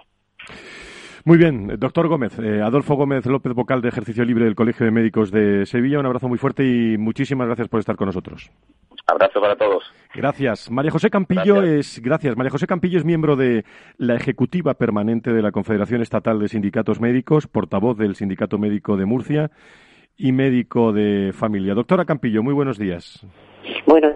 Muy bien, doctor Gómez, eh, Adolfo Gómez López, vocal de Ejercicio Libre del Colegio de Médicos de Sevilla, un abrazo muy fuerte y muchísimas gracias por estar con nosotros. Abrazo para todos. Gracias. María José Campillo es gracias. María José Campillo es miembro de la ejecutiva permanente de la Confederación Estatal de Sindicatos Médicos, portavoz del Sindicato Médico de Murcia y médico de familia. Doctora Campillo, muy buenos días. Bueno,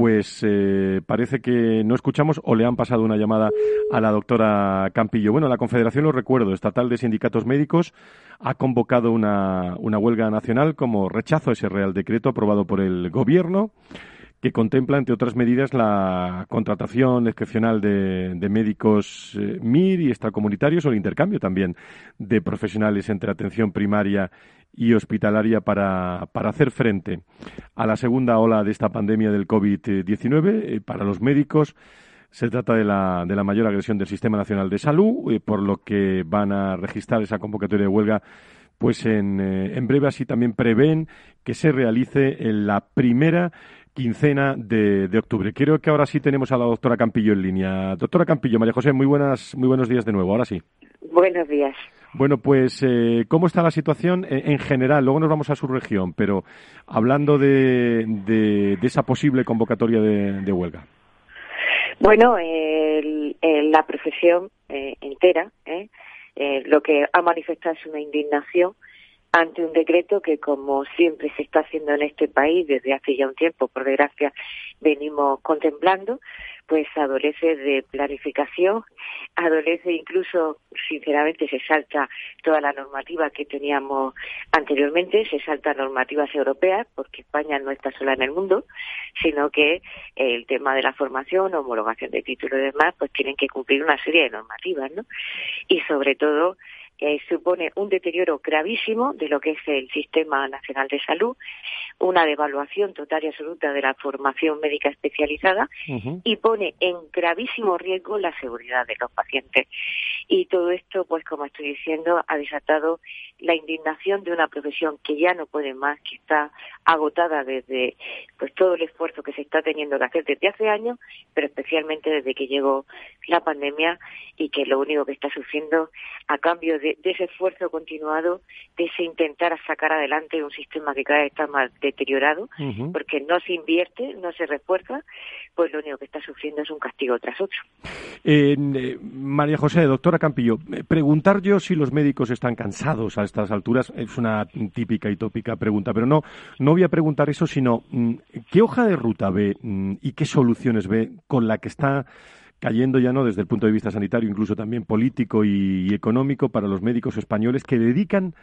pues eh, parece que no escuchamos o le han pasado una llamada a la doctora Campillo. Bueno, la Confederación, lo recuerdo, Estatal de Sindicatos Médicos, ha convocado una, una huelga nacional como rechazo a ese Real Decreto aprobado por el Gobierno que contempla, entre otras medidas, la contratación excepcional de, de médicos eh, MIR y extracomunitarios o el intercambio también de profesionales entre atención primaria y hospitalaria para, para hacer frente a la segunda ola de esta pandemia del COVID-19. Eh, para los médicos se trata de la, de la mayor agresión del Sistema Nacional de Salud, eh, por lo que van a registrar esa convocatoria de huelga pues en, en breve así también prevén que se realice en la primera quincena de, de, octubre. Creo que ahora sí tenemos a la doctora Campillo en línea. Doctora Campillo, María José, muy buenas, muy buenos días de nuevo. Ahora sí. Buenos días. Bueno, pues, eh, ¿cómo está la situación en, general? Luego nos vamos a su región, pero hablando de, de, esa posible convocatoria de, huelga. Bueno, la profesión eh, entera ¿eh? eh, lo que ha manifestado es una indignación ante un decreto que, como siempre se está haciendo en este país desde hace ya un tiempo, por desgracia, venimos contemplando, pues adolece de planificación, adolece incluso, sinceramente, se salta toda la normativa que teníamos anteriormente, se salta normativas europeas, porque España no está sola en el mundo, sino que el tema de la formación, homologación de títulos y demás, pues tienen que cumplir una serie de normativas, ¿no? Y sobre todo, eh, supone un deterioro gravísimo de lo que es el Sistema Nacional de Salud, una devaluación total y absoluta de la formación médica especializada y pone en gravísimo riesgo la seguridad de los pacientes. Y todo esto, pues como estoy diciendo, ha desatado la indignación de una profesión que ya no puede más, que está agotada desde pues todo el esfuerzo que se está teniendo que hacer desde hace años, pero especialmente desde que llegó la pandemia y que lo único que está sufriendo a cambio de, ese esfuerzo continuado, de ese intentar sacar adelante un sistema que cada vez está más deteriorado, porque no se invierte, no se refuerza, pues lo único que está sufriendo es un castigo tras otro. Eh, María José, doctora Campillo, eh, preguntar yo si los médicos están cansados a estas alturas es una típica y tópica pregunta, pero no, no voy a preguntar eso, sino mm, qué hoja de ruta ve mm, y qué soluciones ve con la que está cayendo ya no desde el punto de vista sanitario, incluso también político y, económico para los médicos españoles que dedican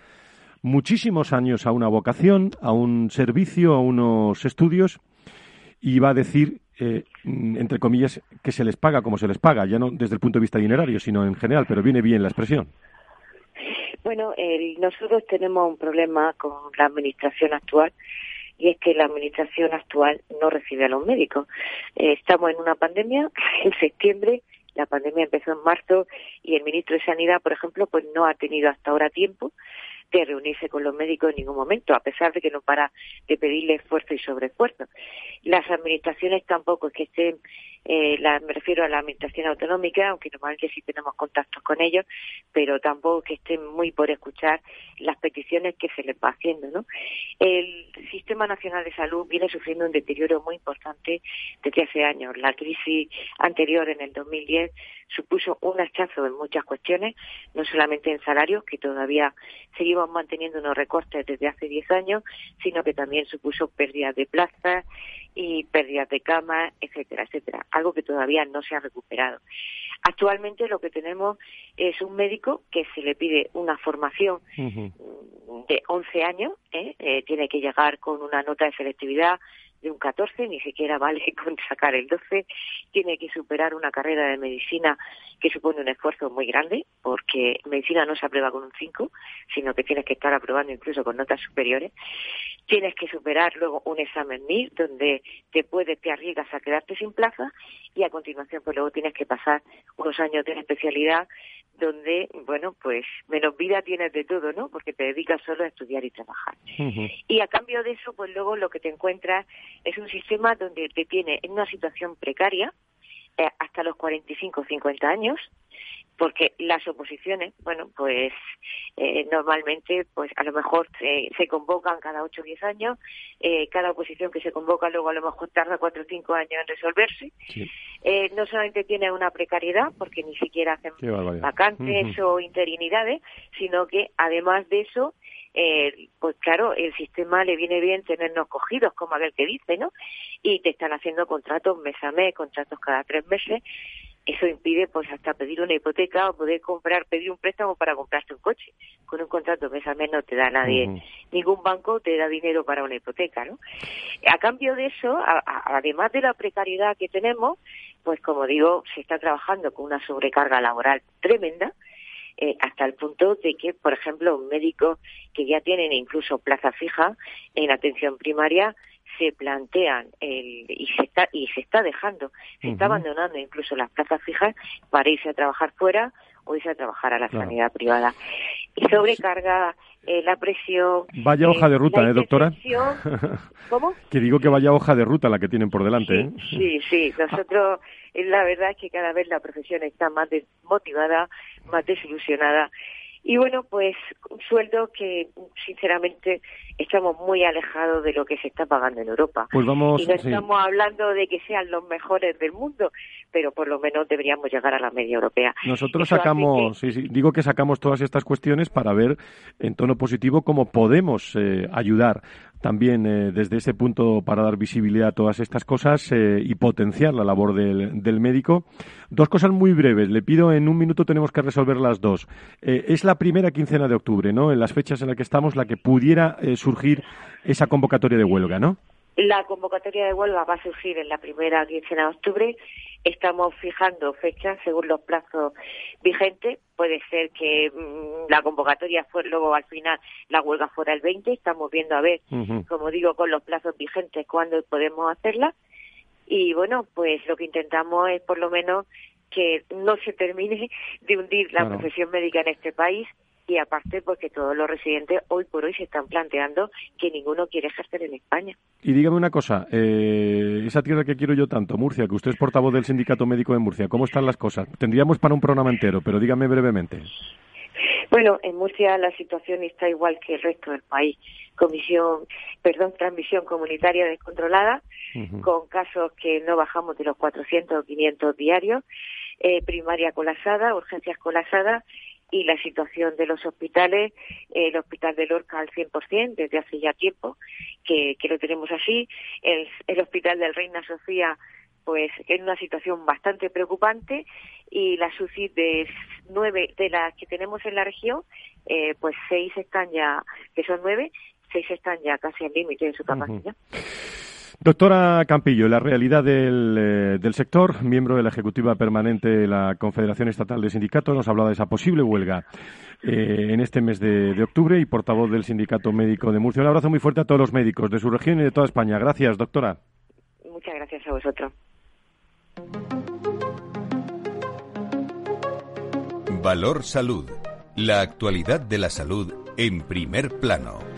muchísimos años a una vocación, a un servicio, a unos estudios y va a decir, eh, entre comillas, que se les paga como se les paga, ya no desde el punto de vista dinerario, sino en general, pero viene bien la expresión. Bueno, nosotros tenemos un problema con la administración actual y es que la administración actual no recibe a los médicos. Eh, estamos en una pandemia, en septiembre, la pandemia empezó en marzo y el ministro de Sanidad, por ejemplo, pues no ha tenido hasta ahora tiempo de reunirse con los médicos en ningún momento, a pesar de que no para de pedirle esfuerzo y sobreesfuerzo. Las administraciones tampoco es que estén eh, la, me refiero a la administración autonómica, aunque normalmente sí tenemos contactos con ellos, pero tampoco que estén muy por escuchar las peticiones que se les va haciendo. ¿no? El Sistema Nacional de Salud viene sufriendo un deterioro muy importante desde hace años. La crisis anterior, en el 2010, supuso un hachazo en muchas cuestiones, no solamente en salarios, que todavía seguimos manteniendo unos recortes desde hace 10 años, sino que también supuso pérdidas de plazas y pérdidas de camas, etcétera, etcétera, algo que todavía no se ha recuperado. Actualmente lo que tenemos es un médico que se le pide una formación de 11 años, ¿eh? Eh, tiene que llegar con una nota de selectividad de un 14, ni siquiera vale con sacar el 12, tiene que superar una carrera de medicina que supone un esfuerzo muy grande, porque medicina no se aprueba con un 5, sino que tienes que estar aprobando incluso con notas superiores. Tienes que superar luego un examen MIR, donde te puedes, te arriesgas a quedarte sin plaza, y a continuación pues luego tienes que pasar unos años de especialidad donde, bueno, pues menos vida tienes de todo, ¿no? Porque te dedicas solo a estudiar y trabajar. Y a cambio de eso, pues luego lo que te encuentras es un sistema donde te tiene en una situación precaria eh, hasta los 45 o 50 años, porque las oposiciones, bueno, pues eh, normalmente, pues a lo mejor se convocan cada 8 o 10 años, eh, cada oposición que se convoca luego a lo mejor tarda 4 o 5 años en resolverse. Eh, no solamente tiene una precariedad, porque ni siquiera hacen vacantes o interinidades, sino que además de eso, eh, pues claro, el sistema le viene bien tenernos cogidos, como aquel que dice, ¿no? Y te están haciendo contratos mes a mes, contratos cada tres meses, eso impide pues hasta pedir una hipoteca o poder comprar, pedir un préstamo para comprarte un coche. Con un contrato mes a mes no te da nadie, ningún banco te da dinero para una hipoteca, ¿no? A cambio de eso, además de la precariedad que tenemos, pues como digo, se está trabajando con una sobrecarga laboral tremenda, eh, hasta el punto de que, por ejemplo, médicos que ya tienen incluso plaza fija en atención primaria se plantean el, y se está y se está dejando, se está abandonando incluso las plazas fijas para irse a trabajar fuera o irse a trabajar a la sanidad privada. Y sobrecarga eh, la presión. Vaya hoja de ruta, ¿eh, doctora? ¿Cómo? que digo que vaya hoja de ruta la que tienen por delante, ¿eh? Sí, sí, nosotros, la verdad es que cada vez la profesión está más desmotivada, más desilusionada y bueno, pues un sueldo que sinceramente estamos muy alejados de lo que se está pagando en Europa. Pues vamos, y no estamos hablando de que sean los mejores del mundo, pero por lo menos deberíamos llegar a la media europea. Nosotros sacamos, sí, sí, digo que sacamos todas estas cuestiones para ver en tono positivo cómo podemos eh, ayudar también eh, desde ese punto para dar visibilidad a todas estas cosas eh, y potenciar la labor del, del, médico. Dos cosas muy breves. Le pido en un minuto tenemos que resolver las dos. Eh, es la primera quincena de octubre, ¿no? En las fechas en las que estamos, la que pudiera surgir esa convocatoria de huelga, ¿no? La convocatoria de huelga va a surgir en la primera quincena de octubre Estamos fijando fechas según los plazos vigentes. Puede ser que mm, la convocatoria fue luego al final la huelga fuera el 20. Estamos viendo a ver, como digo, con los plazos vigentes cuándo podemos hacerla. Y bueno, pues lo que intentamos es por lo menos que no se termine de hundir la profesión médica en este país y aparte porque todos los residentes hoy por hoy se están planteando que ninguno quiere ejercer en España. Y dígame una cosa, eh, esa tierra que quiero yo tanto, Murcia, que usted es portavoz del Sindicato Médico de Murcia, ¿cómo están las cosas? Tendríamos para un programa entero, pero dígame brevemente. Bueno, en Murcia la situación está igual que el resto del país. Comisión, perdón, transmisión comunitaria descontrolada, con casos que no bajamos de los 400 o 500 diarios, eh, primaria colapsada, urgencias colapsadas y la situación de los hospitales, el Hospital de Lorca al 100% desde hace ya tiempo que, que lo tenemos así, el, el Hospital del Reina Sofía pues en una situación bastante preocupante y las UCI de nueve de las que tenemos en la región, eh, pues seis están ya, que son nueve, seis están ya casi al límite de su capacidad. Doctora Campillo, la realidad del, eh, del, sector, miembro de la Ejecutiva Permanente de la Confederación Estatal de Sindicatos, nos hablado de esa posible huelga eh, en este mes de, de, octubre y portavoz del Sindicato Médico de Murcia. Un abrazo muy fuerte a todos los médicos de su región y de toda España. Gracias, doctora. Muchas gracias a vosotros. Valor Salud. La actualidad de la salud en primer plano.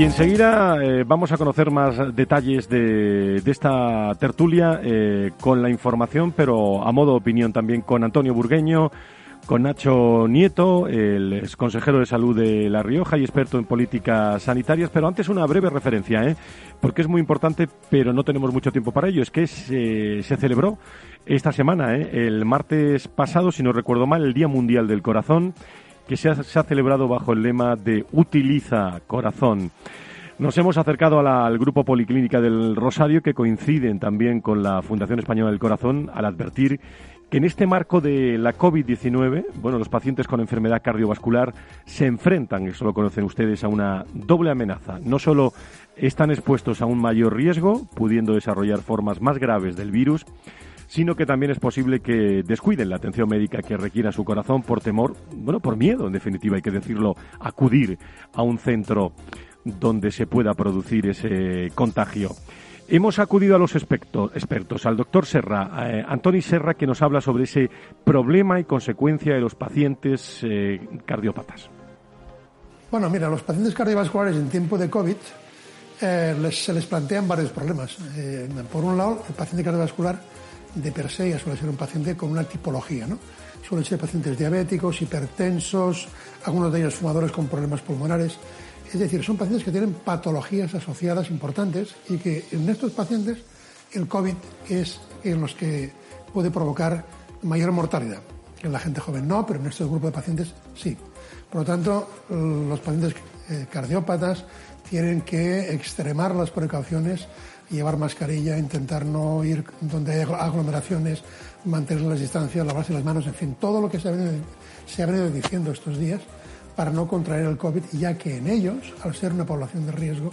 Y enseguida eh, vamos a conocer más detalles de, esta tertulia eh, con la información, pero a modo opinión también con Antonio Burgueño, con Nacho Nieto, el consejero de salud de La Rioja y experto en políticas sanitarias. Pero antes una breve referencia, ¿eh? porque es muy importante, pero no tenemos mucho tiempo para ello. Es que se, se celebró esta semana, ¿eh? el martes pasado, si no recuerdo mal, el Día Mundial del Corazón que se ha, celebrado bajo el lema de Utiliza Corazón. Nos hemos acercado al Grupo Policlínica del Rosario, que coinciden también con la Fundación Española del Corazón, al advertir que en este marco de la COVID-19, bueno, los pacientes con enfermedad cardiovascular se enfrentan, eso lo conocen ustedes, a una doble amenaza. No solo están expuestos a un mayor riesgo, pudiendo desarrollar formas más graves del virus, sino que también es posible que descuiden la atención médica que requiera su corazón por temor, bueno, por miedo, en definitiva, hay que decirlo, acudir a un centro donde se pueda producir ese contagio. Hemos acudido a los expertos, al doctor Serra, eh, Antoni Serra, que nos habla sobre ese problema y consecuencia de los pacientes eh, cardiópatas. Bueno, mira, los pacientes cardiovasculares en tiempo de COVID eh, se les plantean varios problemas. por un lado, el paciente cardiovascular de per se suele ser un paciente con una tipología, ¿no? Suelen ser pacientes diabéticos, hipertensos, algunos de ellos fumadores con problemas pulmonares. Es decir, son pacientes que tienen patologías asociadas importantes y que en estos pacientes el COVID es en los que puede provocar mayor mortalidad. En la gente joven no, pero en estos grupos de pacientes sí. Por lo tanto, los pacientes eh, cardiópatas tienen que extremar las precauciones llevar mascarilla, intentar no ir donde hay aglomeraciones, mantener las distancias, lavarse las manos, en fin, todo lo que se ha, venido, se ha venido diciendo estos días para no contraer el COVID, ya que en ellos, al ser una población de riesgo,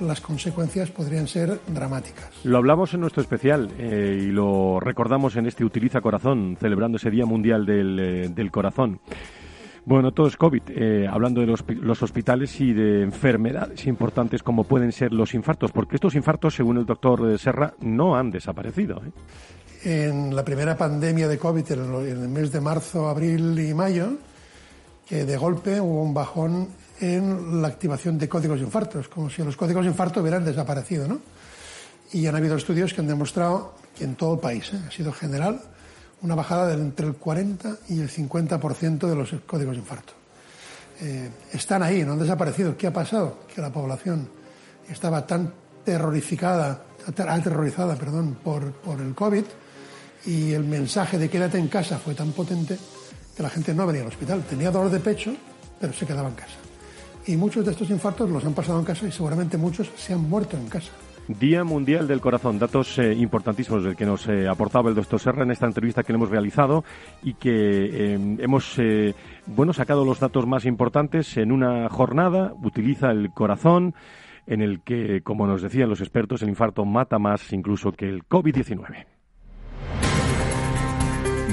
las consecuencias podrían ser dramáticas. Lo hablamos en nuestro especial eh, y lo recordamos en este Utiliza Corazón, celebrando ese Día Mundial del, eh, del Corazón. Bueno, todo es COVID. Eh, hablando de los, hospitales y de enfermedades importantes como pueden ser los infartos, porque estos infartos, según el doctor Serra, no han desaparecido. ¿eh? En la primera pandemia de COVID, en el mes de marzo, abril y mayo, que de golpe hubo un bajón en la activación de códigos de infartos, como si los códigos de infarto hubieran desaparecido. ¿no? Y han habido estudios que han demostrado que en todo el país, ¿eh? ha sido general, una bajada de entre el 40 y el 50% de los códigos de infarto. Eh, están ahí, no han desaparecido. ¿Qué ha pasado? Que la población estaba tan terrorizada, aterrorizada perdón, por, por el COVID y el mensaje de quédate en casa fue tan potente que la gente no venía al hospital. Tenía dolor de pecho, pero se quedaba en casa. Y muchos de estos infartos los han pasado en casa y seguramente muchos se han muerto en casa. Día Mundial del Corazón, datos eh, importantísimos del que nos eh, aportaba el doctor Serra en esta entrevista que le hemos realizado y que eh, hemos bueno sacado los datos más importantes en una jornada, utiliza el corazón en el que, como nos decían los expertos, el infarto mata más incluso que el COVID-19.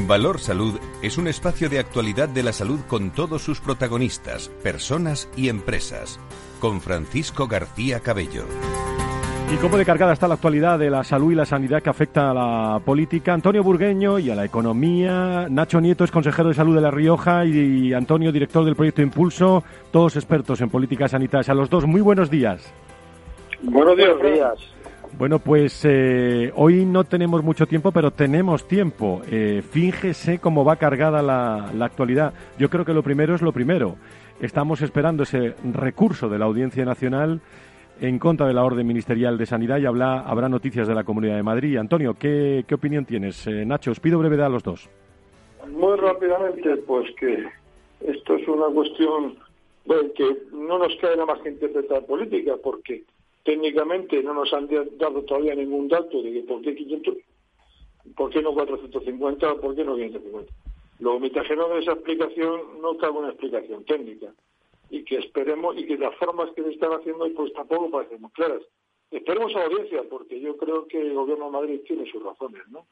Valor Salud es un espacio de actualidad de la salud con todos sus protagonistas, personas y empresas, con Francisco García Cabello. ¿Y cómo de cargada está la actualidad de la salud y la sanidad que afecta a la política? Antonio Burgueño y a la economía. Nacho Nieto es consejero de salud de La Rioja y Antonio, director del proyecto Impulso, todos expertos en políticas sanitarias. A los dos, muy buenos días. Buenos días. Bueno, pues eh, hoy no tenemos mucho tiempo, pero tenemos tiempo. Eh, fíjese cómo va cargada la, la actualidad. Yo creo que lo primero es lo primero. Estamos esperando ese recurso de la Audiencia Nacional en contra de la orden ministerial de sanidad y habla, habrá noticias de la Comunidad de Madrid. Antonio, ¿qué, qué opinión tienes? Eh, Nacho, os pido brevedad a los dos. Muy rápidamente, pues que esto es una cuestión que no nos queda nada más que interpretar política, porque técnicamente no nos han dado todavía ningún dato de que por qué 500, por qué no 450, por qué no 550. Luego, mientras que no de esa explicación, no cabe una explicación técnica y que esperemos y que las formas que se están haciendo pues tampoco parecen muy claras. Esperemos a la audiencia porque yo creo que el gobierno de Madrid tiene sus razones, ¿no?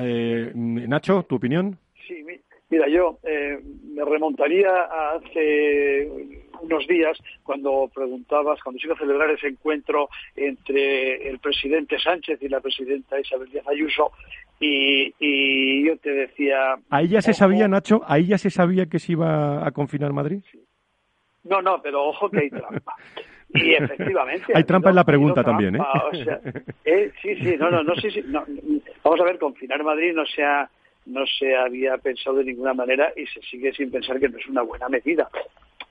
Eh, Nacho, ¿tu opinión? Sí, mira, yo eh, me remontaría a hace unos días cuando preguntabas, cuando se iba a celebrar ese encuentro entre el presidente Sánchez y la presidenta Isabel Díaz Ayuso, y, yo te decía... ¿Ahí ya se sabía, Nacho? ¿Ahí ya se sabía que se iba a confinar Madrid? No, no, pero ojo que hay trampa. Y efectivamente. hay trampa en la pregunta también, ¿eh? ¿eh? Sí, sí, no, no, no, sí, sí, no, Vamos a ver, confinar Madrid no se, ha, no se había pensado de ninguna manera y se sigue sin pensar que no es una buena medida.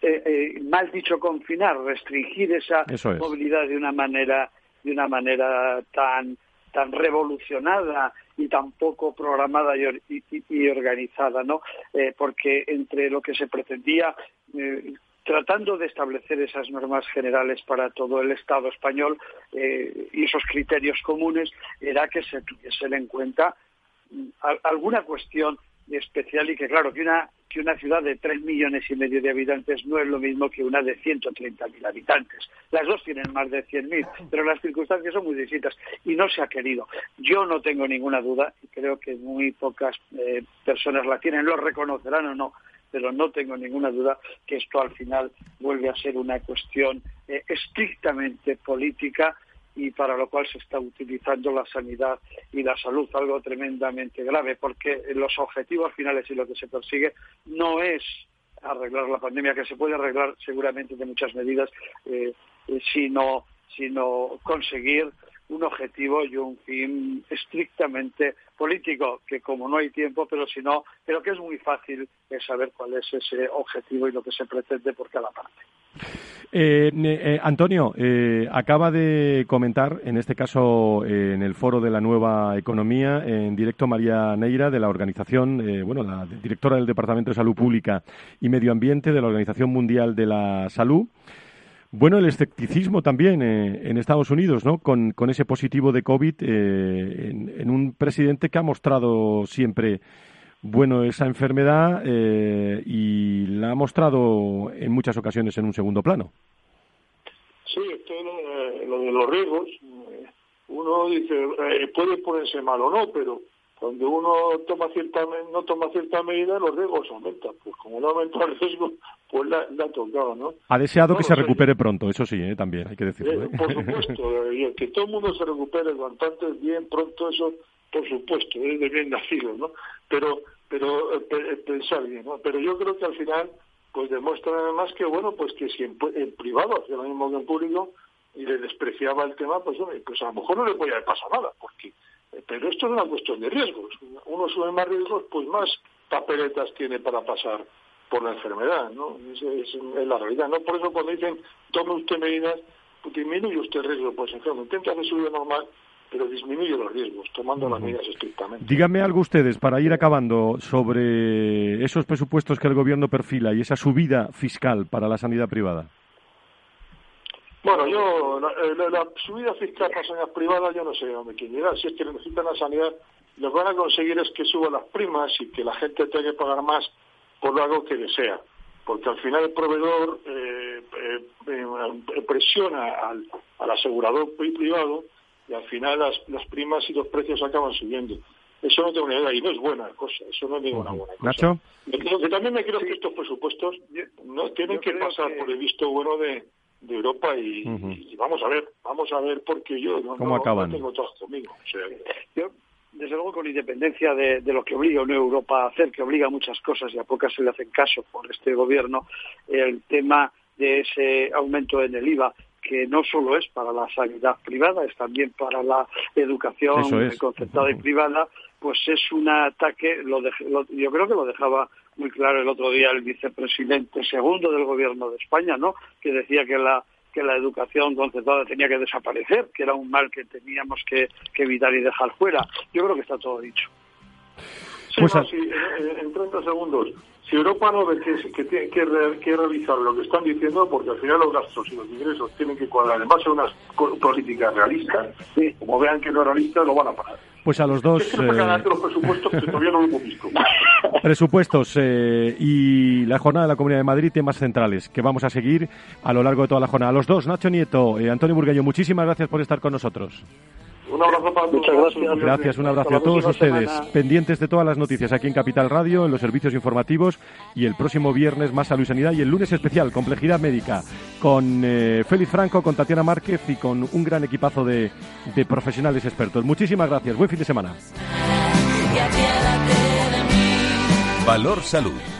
Eh, eh, mal dicho confinar, restringir esa movilidad de una manera de una manera tan tan revolucionada y tan poco programada y, organizada, ¿no? Eh, porque entre lo que se pretendía tratando de establecer esas normas generales para todo el Estado español y esos criterios comunes, era que se tuviesen en cuenta mm, alguna cuestión especial y que claro que una que una ciudad de tres millones y medio de habitantes no es lo mismo que una de 130.000 habitantes. Las dos tienen más de 100.000, pero las circunstancias son muy distintas y no se ha querido. Yo no tengo ninguna duda y creo que muy pocas eh, personas la tienen, lo reconocerán o no, pero no tengo ninguna duda que esto al final vuelve a ser una cuestión eh, estrictamente política y para lo cual se está utilizando la sanidad y la salud, algo tremendamente grave, porque los objetivos finales y lo que se persigue no es arreglar la pandemia, que se puede arreglar seguramente de muchas medidas, eh, eh, sino, sino conseguir un objetivo y un fin estrictamente político, que como no hay tiempo, pero si no, pero que es muy fácil saber cuál es ese objetivo y lo que se pretende por cada parte. Eh, eh, Antonio, eh, acaba de comentar, en este caso en el foro de la nueva economía, en directo María Neira, de la organización, bueno, la directora del Departamento de Salud Pública y Medio Ambiente de la Organización Mundial de la Salud. Bueno, el escepticismo también en Estados Unidos, ¿no? Con, ese positivo de COVID en, un presidente que ha mostrado siempre bueno esa enfermedad eh, y la ha mostrado en muchas ocasiones en un segundo plano. Sí, esto lo, lo de los riesgos. Eh, uno dice, eh, puede ponerse mal o no, pero cuando uno toma cierta, no toma cierta medida, los riesgos aumentan. Pues como no aumenta el riesgo, pues la, ha tocado, ¿no? Ha deseado que se recupere pronto, eso sí, también hay que decirlo. por supuesto, que todo el mundo se recupere cuanto antes, bien, pronto, eso por supuesto, es de bien nacido, ¿no? Pero, pero eh, eh, pensar bien, ¿no? Pero yo creo que al final, pues demuestra además que, bueno, pues que si en, privado hacía lo mismo que en público y le despreciaba el tema, pues, pues a lo mejor no le podía pasar nada, porque, eh, pero esto es una cuestión de riesgos. Uno sube más riesgos, pues más papeletas tiene para pasar por la enfermedad, ¿no? Es, es, la realidad, ¿no? Por eso cuando dicen, tome usted medidas, pues disminuye usted el riesgo, pues enfermo, intenta hacer su vida normal pero disminuye los riesgos, tomando las medidas estrictamente. Díganme algo ustedes, para ir acabando, sobre esos presupuestos que el Gobierno perfila y esa subida fiscal para la sanidad privada. Bueno, yo, la, eh, subida fiscal para la sanidad privada, yo no sé dónde quiere llegar. Si es que necesitan la sanidad, lo que van a conseguir es que suban las primas y que la gente tenga que pagar más por algo que desea. Porque al final el proveedor eh, eh, presiona al, al asegurador privado y al final las, las primas y los precios acaban subiendo. Eso no tengo ni idea y no es buena cosa, eso no es ninguna buena cosa. ¿Nacho? Que también me creo que estos presupuestos no tienen que pasar por el visto bueno de, de Europa y, vamos a ver, vamos a ver porque yo no, ¿Cómo acaban? tengo todo conmigo. yo, desde luego, con independencia de, de, lo que obliga una Europa a hacer, que obliga muchas cosas y a pocas se le hacen caso por este gobierno, el tema de ese aumento en el IVA que no solo es para la sanidad privada, es también para la educación concertada y privada, pues es un ataque, lo, yo creo que lo dejaba muy claro el otro día el vicepresidente segundo del gobierno de España, ¿no? que decía que la que la educación concertada tenía que desaparecer, que era un mal que teníamos que, evitar y dejar fuera. Yo creo que está todo dicho. Sí, pues en 30 segundos si Europa no ve que, que tiene que, realizar lo que están diciendo, porque al final los gastos y los ingresos tienen que cuadrar en base a unas políticas realistas, como vean que no es realista, lo van a pagar. Pues a los dos. Eh, los presupuestos que todavía no lo hemos visto. Presupuestos eh, y la jornada de la Comunidad de Madrid, temas centrales que vamos a seguir a lo largo de toda la jornada. A los dos, Nacho Nieto, eh, Antonio Burgallo, muchísimas gracias por estar con nosotros. Un abrazo para Muchas gracias. Gracias, un abrazo a todos ustedes. Pendientes de todas las noticias aquí en Capital Radio, en los servicios informativos y el próximo viernes más salud y sanidad y el lunes especial, complejidad médica, con eh, Félix Franco, con Tatiana Márquez y con un gran equipazo de, de profesionales expertos. Muchísimas gracias. Buen fin de semana. Valor Salud.